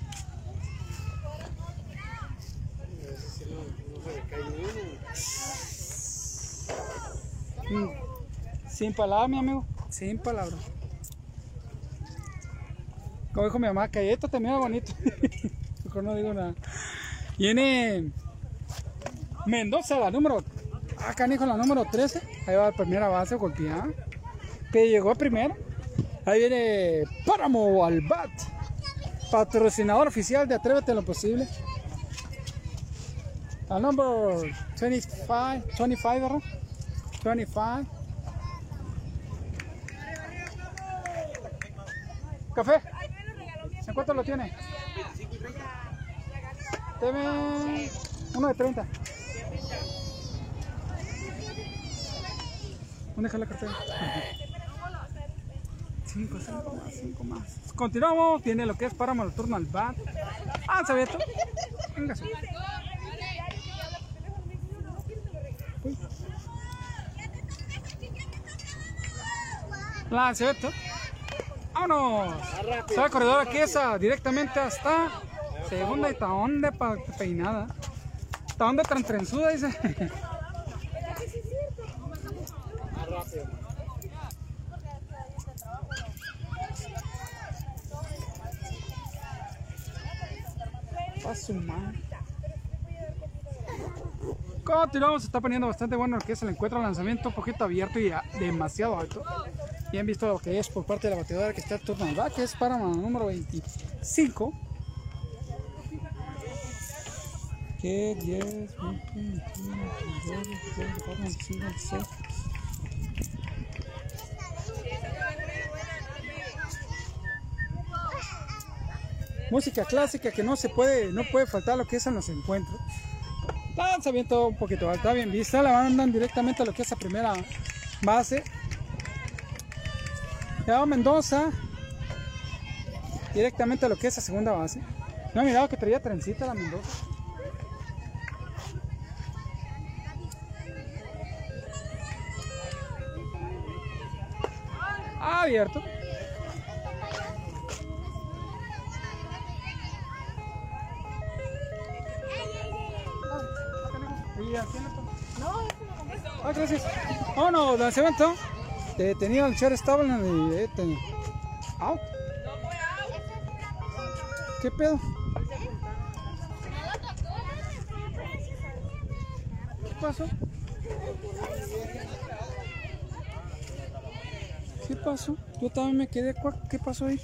Mm. Sin palabras, mi amigo. Sin palabras. Como dijo mi mamá, que esto te mira bonito. Mejor no digo nada. Viene Mendoza, la número. Acá dijo la número 13. Ahí va la primera base golpeada. Que llegó primero. Ahí viene Páramo al bat. Patrocinador oficial de Atrévete a lo posible. La número 25, 25, ¿verdad? 25. Café. ¿En cuánto lo tiene? Deme uno de 30. ¿Dónde deja la cartera? 5, 5 más, 5 más. Continuamos, tiene lo que es el turno al bat. Ah, ¿se esto? Venga. Lanzamiento. ¡Vámonos! Se va corredor aquí esa directamente hasta segunda y hasta dónde pa- peinada. ¿Hasta dónde tan trenzuda dice? Más rápido. A su madre. Continuamos, se está poniendo bastante bueno lo que es el encuentro lanzamiento, un poquito abierto y demasiado alto. Bien visto lo que es por parte de la bateadora que está turno al que es para número 25. Que 10, 20, 21, 22, 23, 24, 25, 26. Música clásica que no se puede, no puede faltar lo que es en los encuentros. Lanzamiento un poquito está bien vista, la mandan directamente a lo que es la primera base. Va Mendoza directamente a lo que es la segunda base. No he mirado que traía trencita la Mendoza. Ah, abierto. No. Ah, gracias. Oh, no, lanzamiento. Eh, tenía el short stable y eh, tenía. Out. ¿Qué pedo? pasó? ¿Qué pasó? Yo también me quedé. ¿cuá- ¿Qué pasó ahí?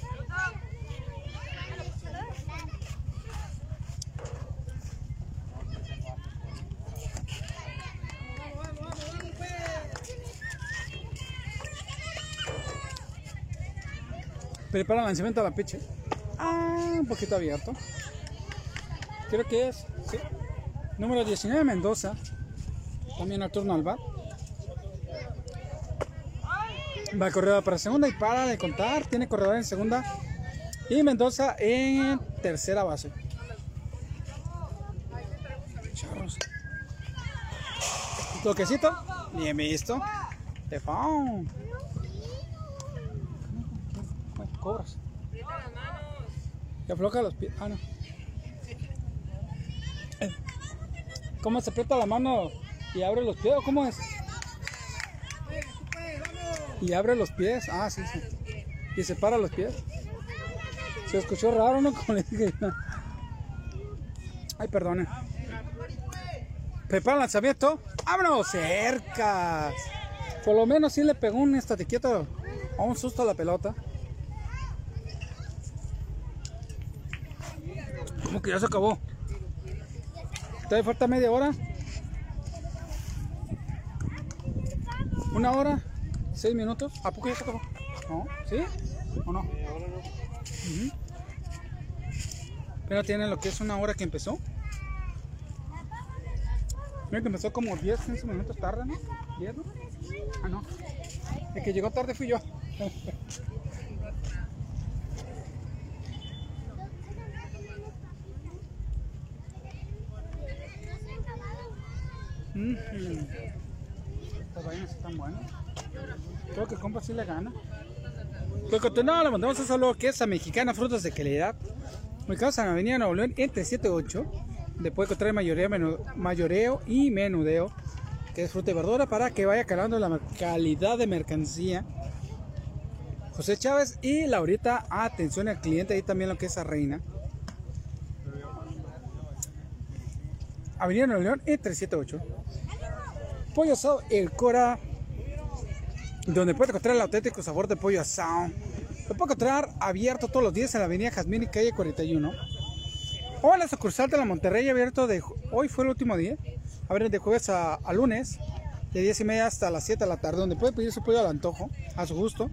Prepara el lanzamiento a la piche. Ah, un poquito abierto. Creo que es. Sí. Número 19 Mendoza. También al turno al bar. Va corredor para segunda y para de contar. Tiene corredor en segunda. Y Mendoza en tercera base. Charros. Toquecito. Bien visto. De foul. Cobras. Afloja los pies. Ah. Eh, ¿Cómo se aprieta la mano y abre los pies? ¿O ¿Cómo es? Y abre los pies. Ah, sí, sí. Y separa los pies. Se escuchó raro, ¿no? Como le dije. Ay, perdone. Prepara el lanzamiento. ¡Vámonos! Cercas. Por lo menos sí le pegó un estate quieto a un susto a la pelota. Que ya se acabó. Todavía falta media hora. Una hora. Seis minutos. ¿A poco ya se acabó? ¿No? ¿Sí? ¿O no? Ujú. Pero tiene lo que es una hora que empezó. Mira que empezó como 10, 15 minutos tarde, ¿no? ¿10, no? Ah, no. El que llegó tarde fui yo. Ujú. Estas vainas están buenas. Creo que compa sí le gana. Pues continuamos, le mandamos un saludo que es a Mexicana Frutas de Calidad. Ubicados en Avenida Nuevo León entre 7 y 8. Le puede encontrar mayoreo, mayoreo y menudeo, que es fruta y verdura, para que vaya calando la calidad de mercancía. José Chávez y Laurita, atención al cliente, ahí también lo que es a Reina. Avenida Nuevo León entre 7 y 8. Pollo asado El Cora, donde puede encontrar el auténtico sabor de pollo asado. Lo puede encontrar abierto todos los días en la avenida Jazmín y calle 41. O en la sucursal de la Monterrey, abierto de hoy fue el último día. Abren de jueves a, lunes, de 10 y media hasta las 7 de la tarde, donde puede pedir su pollo al antojo, a su gusto.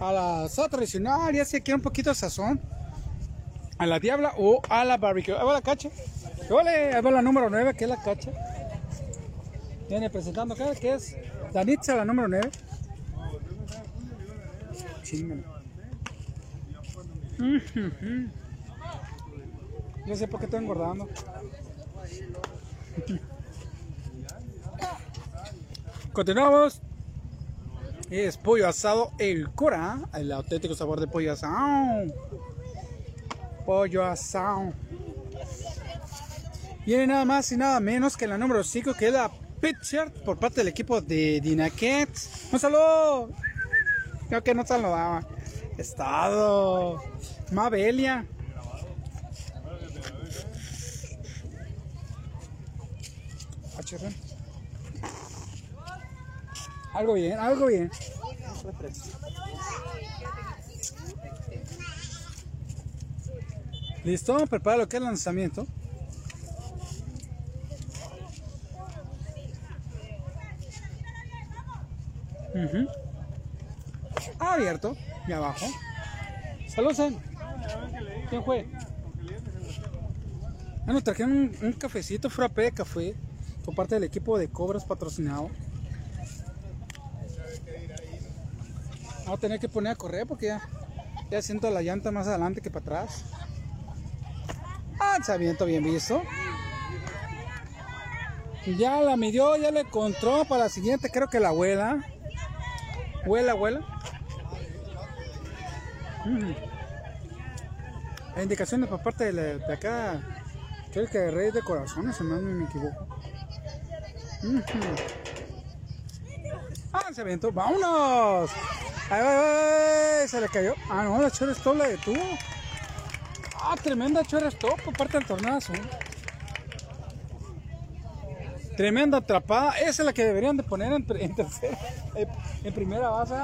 A la asada tradicional, ya si quiere un poquito de sazón. A la diabla o a la barbecue. Ahí va la cacha. Ahí va la número 9, que es la cacha. Viene presentando acá, que es Danitza, la número 9. Yo sé por qué estoy engordando. Continuamos. Es pollo asado El Cora, el auténtico sabor de pollo asado. Pollo asado. Viene nada más y nada menos que la número 5, que es la pitcher por parte del equipo de Dinaket. Un saludo. Creo que no saludaba. Estado. Mabelia. Algo bien, algo bien. Listo, prepara lo que es el lanzamiento. Ujú. Abierto y abajo. Saludos. ¿Quién fue? Ah, nos trajeron un, un cafecito frappé de café por parte del equipo de Cobras patrocinado. Vamos a tener que poner a correr porque ya, siento la llanta más adelante que para atrás. Ah, lanzamiento bien visto. Ya la midió, ya le encontró para la siguiente, creo que la abuela. Huela, huela. Mm. Hay indicaciones por parte de, la- de acá. Creo que Rey de Corazones, si no me equivoco. Ujú. Ah, se aventó. ¡Vámonos! Ay, ay, ay, se le cayó. Ah, no, la Chore Stop la detuvo. Ah, tremenda Chore Stop por parte del torneo azul. Tremenda atrapada. Esa es la que deberían de poner en primera base.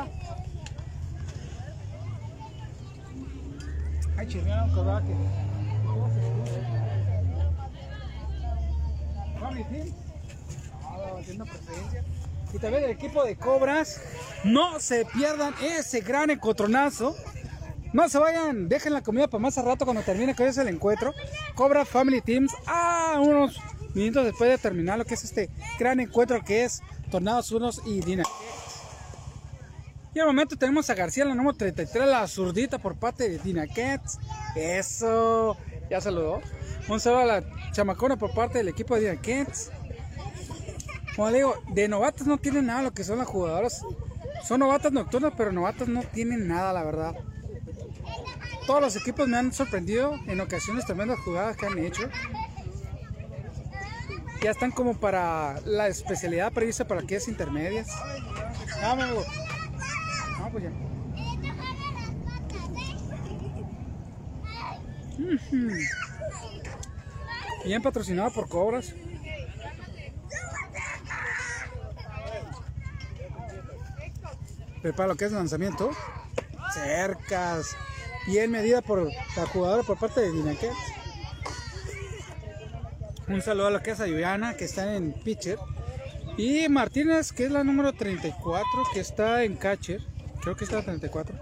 Ah, tiene preferencia. Y también el equipo de Cobras. No se pierdan ese gran encontronazo. No se vayan, dejen la comida para más a rato cuando termine que hoy es el encuentro. Cobra Family Teams. Ah, unos minutos después de terminar lo que es este gran encuentro que es Tornados Unos y Dina. Y al momento tenemos a García, la número 33, la zurdita por parte de Dina Cats. Eso, ya saludó. Un saludo a la chamacona por parte del equipo de Dina Cats. Como le digo, de novatas no tienen nada lo que son las jugadoras. Son novatas nocturnas, pero novatas no tienen nada, la verdad. Todos los equipos me han sorprendido en ocasiones tremendas jugadas que han hecho. Ya están como para la especialidad prevista para aquellas intermedias. Ah, pues ya. Bien patrocinado por Cobras. Prepara lo que es lanzamiento. Cercas. Bien medida por la jugadora por parte de Dinaquet. Un saludo a lo que es Ayuyana, que está en pitcher. Y Martínez, que es la número 34, que está en catcher. Creo que está en 34.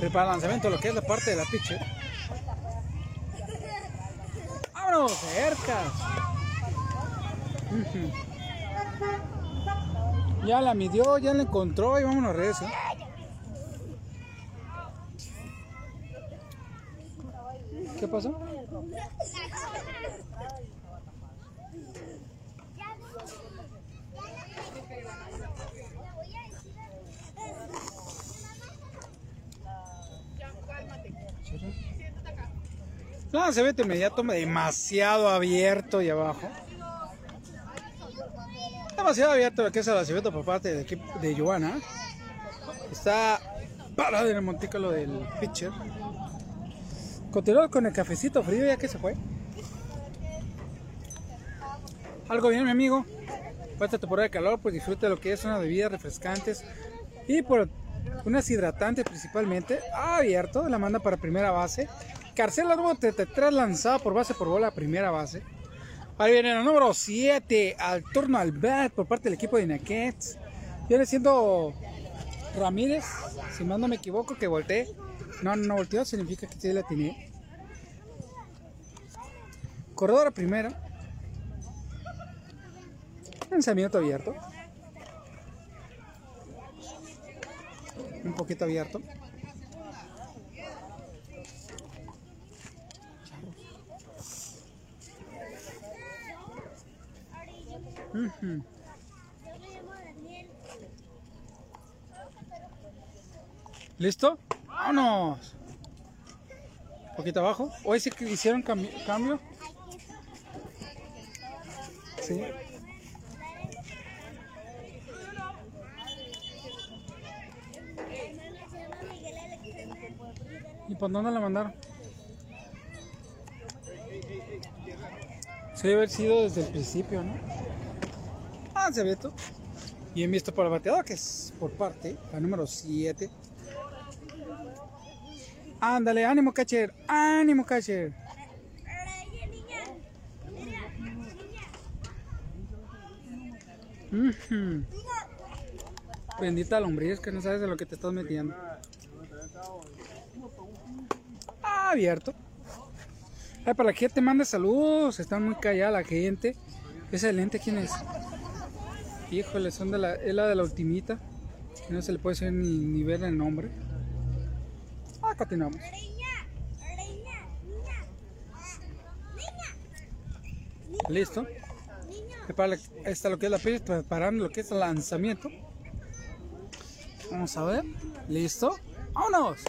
Prepara el lanzamiento, lo que es la parte de la pitcher. ¡Vámonos! Cercas. Ujú. Ya la midió, ya la encontró y vámonos a rezo. ¿Qué pasó? No, se ve inmediato demasiado abierto y abajo. Demasiado abierto que es el lanzamiento por parte del equipo de Joana. Está parado en el montículo del pitcher. Continuó con el cafecito frío ya que se fue. Algo bien, mi amigo. Para temporada de calor, pues disfruta lo que es unas bebidas refrescantes y por unas hidratantes principalmente. Abierto, la manda para primera base. Carcela número 33 lanzada por base por bola primera base. Ahí viene la número 7 al turno al bat por parte del equipo de Naquets. Viene siendo Ramírez, si no me equivoco, que voltee. No, no volteó, significa que sí la tiene. Corredor a primera. Lanzamiento abierto. Un poquito abierto. Ujú. ¿Listo? ¡Vámonos! Un poquito abajo. Hoy sí que hicieron cambio. Sí. ¿Y por dónde la mandaron? Se debe haber sido desde el principio, ¿no? Se ve todo. Bien visto por el bateador, que es por parte, la número 7. Ándale, ánimo, catcher. Ánimo, catcher. Ujú. Bendita lombriz que no sabes de lo que te estás metiendo. Abierto. Ay, para que te mande saludos. Están muy callada la gente. Ese lente, ¿quién es? Híjole, son de la, es la de la ultimita. No se le puede decir ni, ni ver el nombre. Ah, continuamos. Listo. Esta lo que es la pista, preparando lo que es el lanzamiento. Vamos a ver. Listo. ¡Vámonos!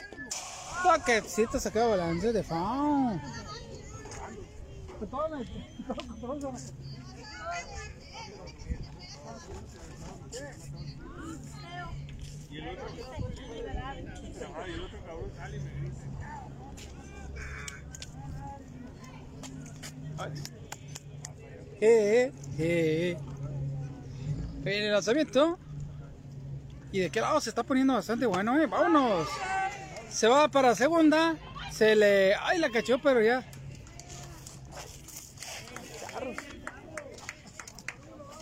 Toquecito se acaba balance de foul. Y. Eh, eh, eh. El lanzamiento. Y de qué lado se está poniendo bastante bueno, eh. Vámonos. Se va para segunda. Se le. Ay, la cachó, pero ya.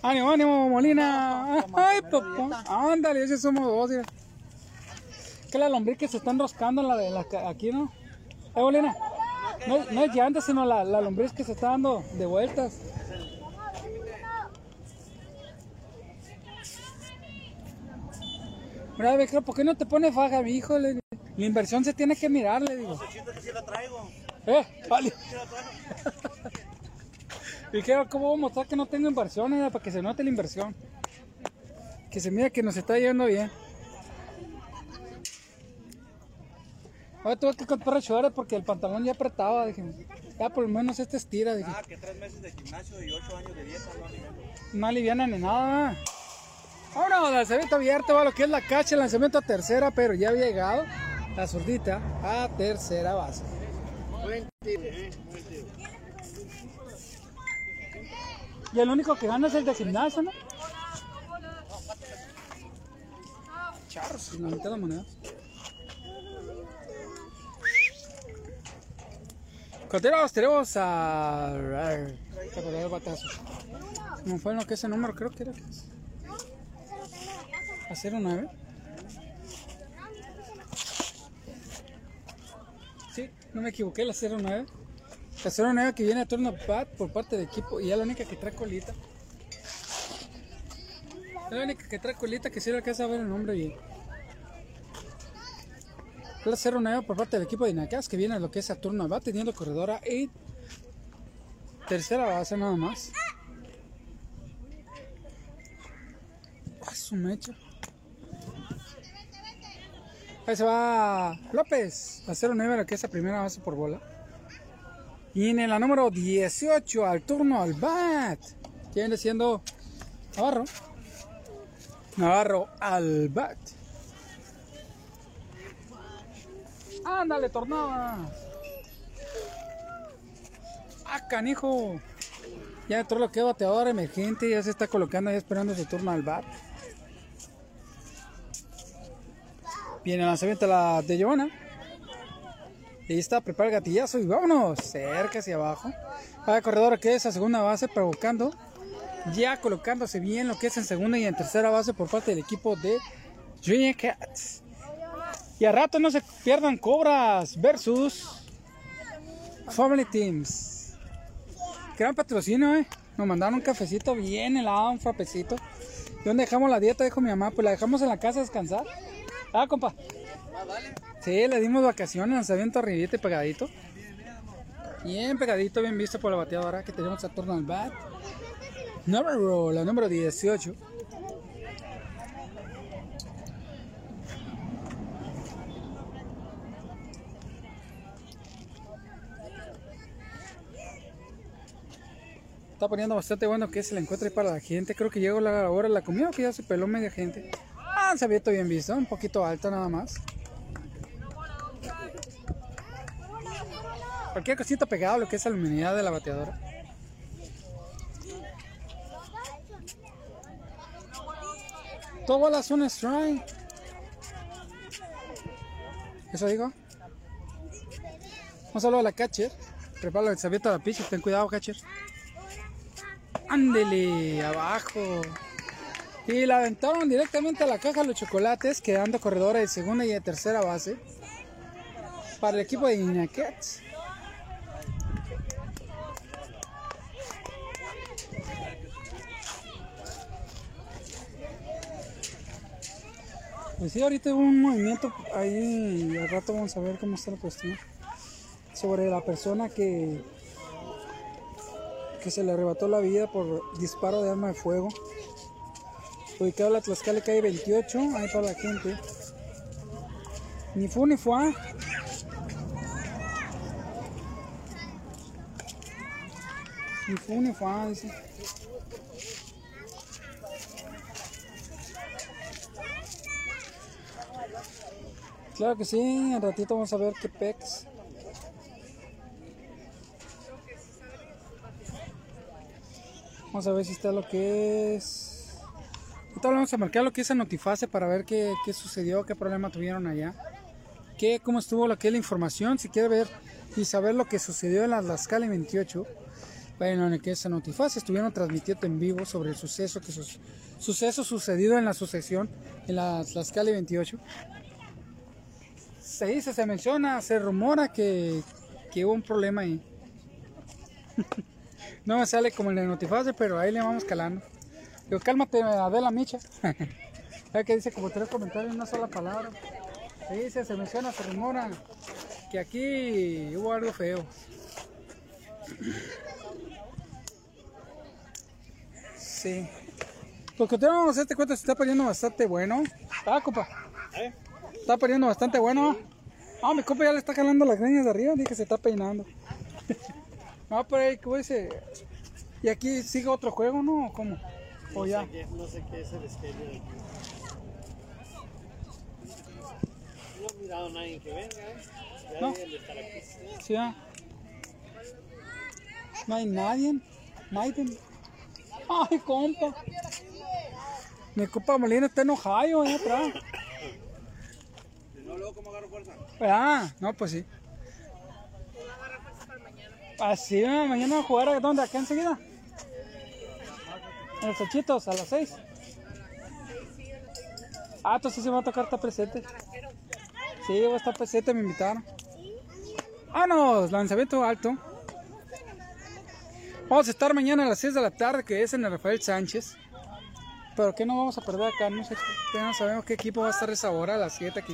Ánimo, ánimo, Molina. Ay, papá. Ándale, ese somos dos. Mira. Que la lombriz que se está enroscando en la de la, aquí, ¿no? Eh, Molina. No, no es llanta, sino la, la lombriz que se está dando de vueltas. Mira, ¿por qué no te pone faja, mi hijo? Le- La inversión se tiene que mirar, le digo. Eh, vale. y creo, ¿cómo voy a mostrar que no tengo inversión? eh, Para que se note la inversión. Que se mire que nos está yendo bien. Ahora tuve que comprar shorts porque el pantalón ya apretaba. Dije, ya por lo menos este estira. Dije, Ah, que tres meses de gimnasio y ocho años de dieta no alimento. no aliviana ni nada. Ahora, lanzamiento abierto, va lo que es la cacha, el lanzamiento a tercera, pero ya había llegado la zurdita a tercera base. Y el único que gana es el de gimnasio, ¿no? Charros, la mitad de monedas. Continuamos, tenemos a. No fue lo que ese número, creo que era. A 09. Sí, no me equivoqué, la 09. La 09 que viene a turno bat por parte del equipo y es la única que trae colita. Es la única que trae colita que sí le alcanza a ver el nombre bien. La 09 por parte del equipo de Inacas que viene a lo que es a turno bat teniendo corredora y tercera base nada más. Su mecha. Ahí se va López, la 09 lo que es la primera base por bola. Y en la número 18 al turno al bat. Viene siendo Navarro. Navarro al bat. Ándale, tornada. Ah, canijo. Ya entró lo que es bateador emergente. Ya se está colocando ahí esperando su turno al bat. Viene el lanzamiento la de Giovanna. Ahí está, prepara el gatillazo y vámonos. Cerca hacia abajo. Para el corredor que es a segunda base, provocando. Ya colocándose bien lo que es en segunda y en tercera base por parte del equipo de Junior Cats. Y a rato no se pierdan Cobras versus Family Teams. Gran patrocinio, eh. Nos mandaron un cafecito bien helado, un frapecito. ¿Y dónde dejamos la dieta? Dijo mi mamá. Pues la dejamos en la casa a descansar. Ah, compa. Sí, le dimos vacaciones, lanzamiento arribita y pegadito. Bien pegadito, bien visto por la bateadora que tenemos a turno al bat. Número, la número 18. Está poniendo bastante bueno que se le encuentre para la gente. Creo que llegó la hora la comida que ya se peló media gente. Ah, se había bien visto, un poquito alto nada más. Cualquier cosita pegado a lo que es la luminidad de la bateadora. Todo la zona strike. ¿Eso digo? Un saludo a la catcher. Prepara el sabiendo a la pitcher. Ten cuidado, catcher. Ándele, abajo. Y la aventaron directamente a la caja los chocolates, quedando corredora de segunda y de tercera base para el equipo de Inaquets. Pues sí, ahorita hubo un movimiento ahí, al rato vamos a ver cómo está la cuestión. Sobre la persona que, que se le arrebató la vida por disparo de arma de fuego. Ubicado en la Tlaxcala calle 28, ahí para la gente. Ni fu ni fue. Ni fu ni fue, dice. Claro que sí, al ratito vamos a ver qué pex. Vamos a ver si está lo que es. Ahorita vamos a marcar lo que es el notifase para ver qué, qué sucedió, qué problema tuvieron allá. Qué, cómo estuvo lo que es la información. Si quiere ver y saber lo que sucedió en la Tlaxcala 28, bueno, en el que es el notifase estuvieron transmitiendo en vivo sobre el suceso que suceso sucedido en la sucesión en la Tlaxcala 28. Se dice, se menciona, se rumora que, que hubo un problema ahí. No me sale como el de Notifase, pero ahí le vamos calando. Digo, cálmate, Adela Micha. Ya que dice como tres comentarios en una sola palabra. Se dice, se menciona, se rumora que aquí hubo algo feo. Sí. Pues continuamos, este cuento se está poniendo bastante bueno. Ah, compa. Está poniendo bastante bueno. Ah, mi compa ya le está jalando las greñas de arriba, dije que se está peinando. No, pero ahí, ¿cómo dice? ¿Y aquí sigue otro juego, no? ¿O ¿Cómo? ¿O ya? No sé qué- No sé qué es el schedule aquí. No he mirado a nadie que venga, ¿eh? Ya No. deben de estar aquí. Sí, ya. No hay nadie. Nadie. Ay, compa. Mi compa Molina está enojado ahí atrás. No, luego, ¿cómo agarro fuerza? Ah, no, pues sí. Así, ah, mañana a jugar a dónde, acá enseguida. En los Ochitos, a las 6. Ah, entonces sí me va a tocar estar presente. Sí, voy a estar presente, me invitaron. ¡Vámonos! Lanzamiento alto. Vamos a estar mañana a las 6 de la tarde, que es en el Rafael Sánchez. Pero que no vamos a perder acá, no sé, no sabemos qué equipo va a estar esa hora, a las 7 aquí.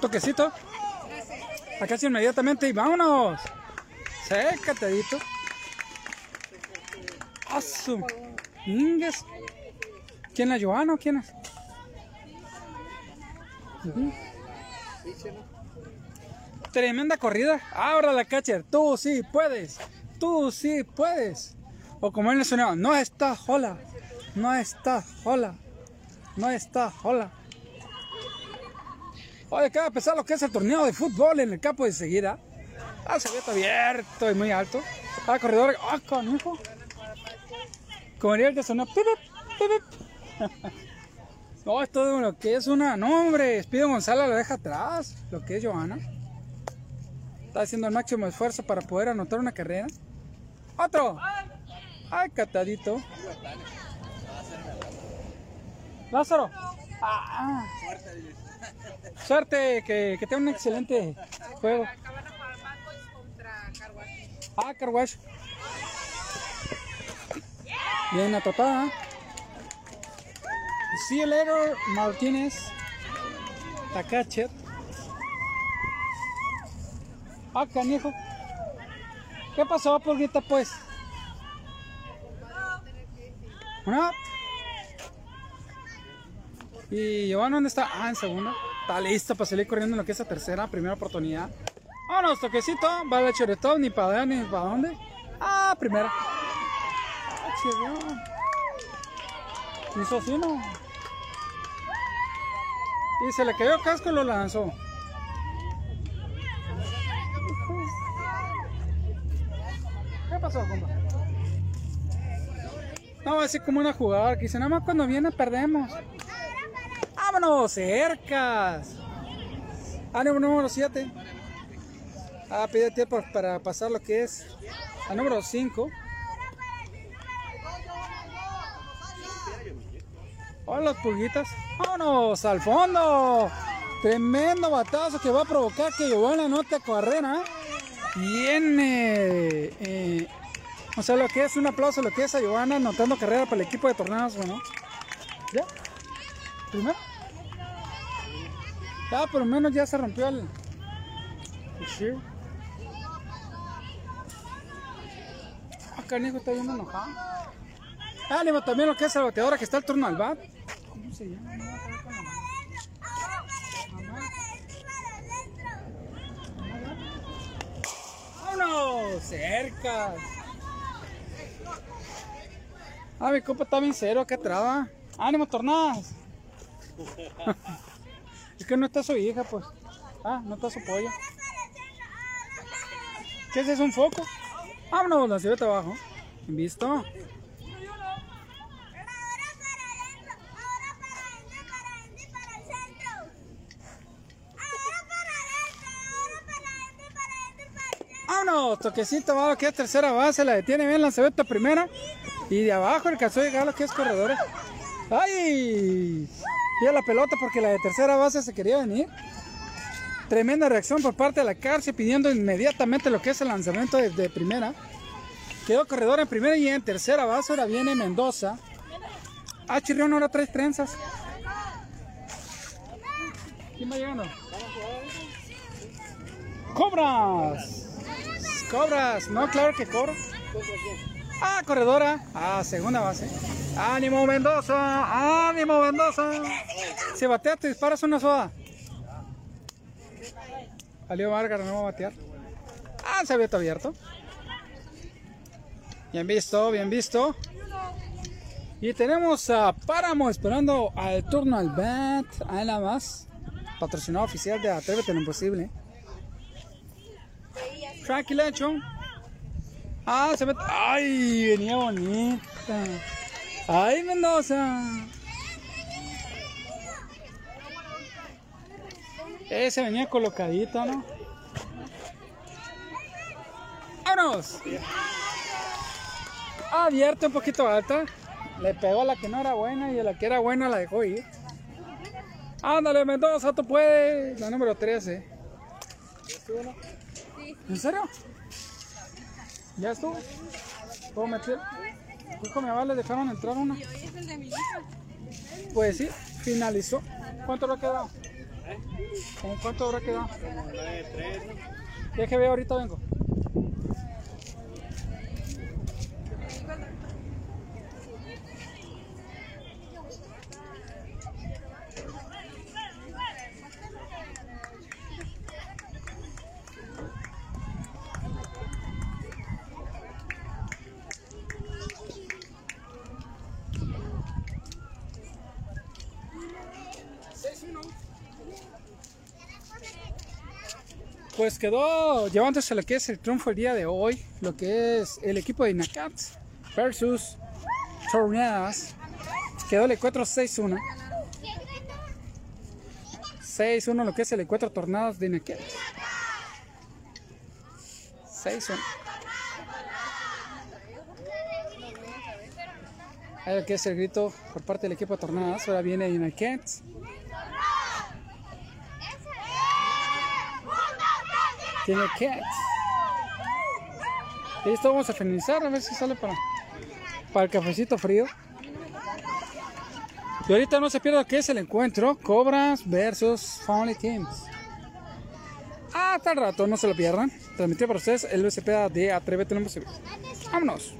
Toquecito. Acá sí inmediatamente y vámonos. Sécatedito. Asu. Ingues. ¿Quién la Joana o quién es? Tremenda corrida. Ahora la catcher. Tú sí puedes. Tú sí puedes. O como él le sonaba, no está hola. No está hola. No está hola. Oye, acaba de empezar lo que es el torneo de fútbol en el campo de seguida. Ah, se ve abierto y muy alto. Ah, corredor. Ah, canijo. Como diría el pip, pip. No, es todo lo que es una. No, hombre. Espido González lo deja atrás. Lo que es Johanna. Está haciendo el máximo esfuerzo para poder anotar una carrera. Otro. Ay, catadito. Lázaro. Ah, Suerte, que, que tenga un excelente juego. Ah, Carwash. Bien atotada. See you later, Martínez. Takachet. Ah, canijo. ¿Qué pasó, pulguita, pues? ¿Una? ¿Y Giovanna dónde está? Ah, en segunda. Está listo para salir corriendo en lo que es la tercera, primera oportunidad. Vámonos, toquecito. Va la choretón, ni para allá ni para dónde. Ah, primera. Ah. Hizo así, ¿no? Y se le cayó el casco y lo lanzó. ¿Qué pasó, compa? No, así como una jugada que dice, nada más cuando viene perdemos. ¡Vámonos! ¡Cercas! Ánimo número 7. Ah, pide tiempo para pasar lo que es al número 5. Hola, pulguitas. ¡Vámonos! ¡Al fondo! Tremendo batazo que va a provocar que Giovanna anote carrera. Viene. eh, o sea, lo que es un aplauso, lo que es a Giovanna anotando carrera para el equipo de tornados, ¿no? ¿Ya? ¿Primero? Ya, por lo menos ya se rompió el. shear. Ah, canijo, está bien enojado. Ánimo también lo que es el bateador, que está el turno al bat. ¿Cómo se llama? Acá. ¡Vámonos! ¡Cerca! Ah, mi compa está bien cero, qué traba. ¡Ánimo, tornadas! Es que no está su hija, pues. Ah, no está su polla. ¿Qué es eso? ¿Un foco? Vámonos, la abajo. ¿Visto? Vámonos, toquecito, va a lo que es tercera base, la detiene bien la cebeta primera. Y de abajo alcanzó a llegar a que es corredores. ¡Ay! Pilla la pelota porque la de tercera base se quería venir. Tremenda reacción por parte de la cárcel pidiendo inmediatamente lo que es el lanzamiento de, primera. Quedó corredor en primera y en tercera base. Ahora viene Mendoza. Ah, Chirrión ahora tres trenzas. ¿Quién va llegando? ¡Cobras! ¡Cobras! No, claro que cobra. Ah, corredora. Ah, segunda base. ¡Ánimo, Mendoza! ¡Ánimo, Mendoza! Si batea, te disparas una soda. Salió Vargas, no va a batear. Ah, se había abierto. Bien visto, bien visto. Y tenemos a Páramo esperando al turno al bat. Ahí nada más. Patrocinado oficial de Atrévete lo Imposible. Tranquilacho. Ah, se mete. ¡Ay! Venía bonita. ¡Ay, Mendoza! Ese venía colocadito, ¿no? ¡Vámonos! Abierta un poquito alta. Le pegó a la que no era buena y a la que era buena la dejó ir. Ándale, Mendoza, tú puedes. La número 13. ¿En serio? ¿Ya estuvo? ¿Puedo meter? Hijo, mi le dejaron entrar una. Y hoy es el de mi hija. Pues sí, finalizó. ¿Cuánto habrá quedado? ¿Con cuánto habrá quedado? Deje ver, ahorita vengo. Pues quedó llevándose lo que es el triunfo el día de hoy, lo que es el equipo de Inacats versus Tornadas. Quedó el encuentro 6-1. 6-1 lo que es el encuentro Tornadas de Inacats. 6-1. Ahí lo que es el grito por parte del equipo de Tornadas. Ahora viene Inacats. Tiene cats. Y esto vamos a finalizar, a ver si sale para, para el cafecito frío. Y ahorita no se pierda que es el encuentro Cobras versus Family Teams. Hasta el rato, no se lo pierdan. Transmitido para ustedes el USP de Atrévete. Vámonos.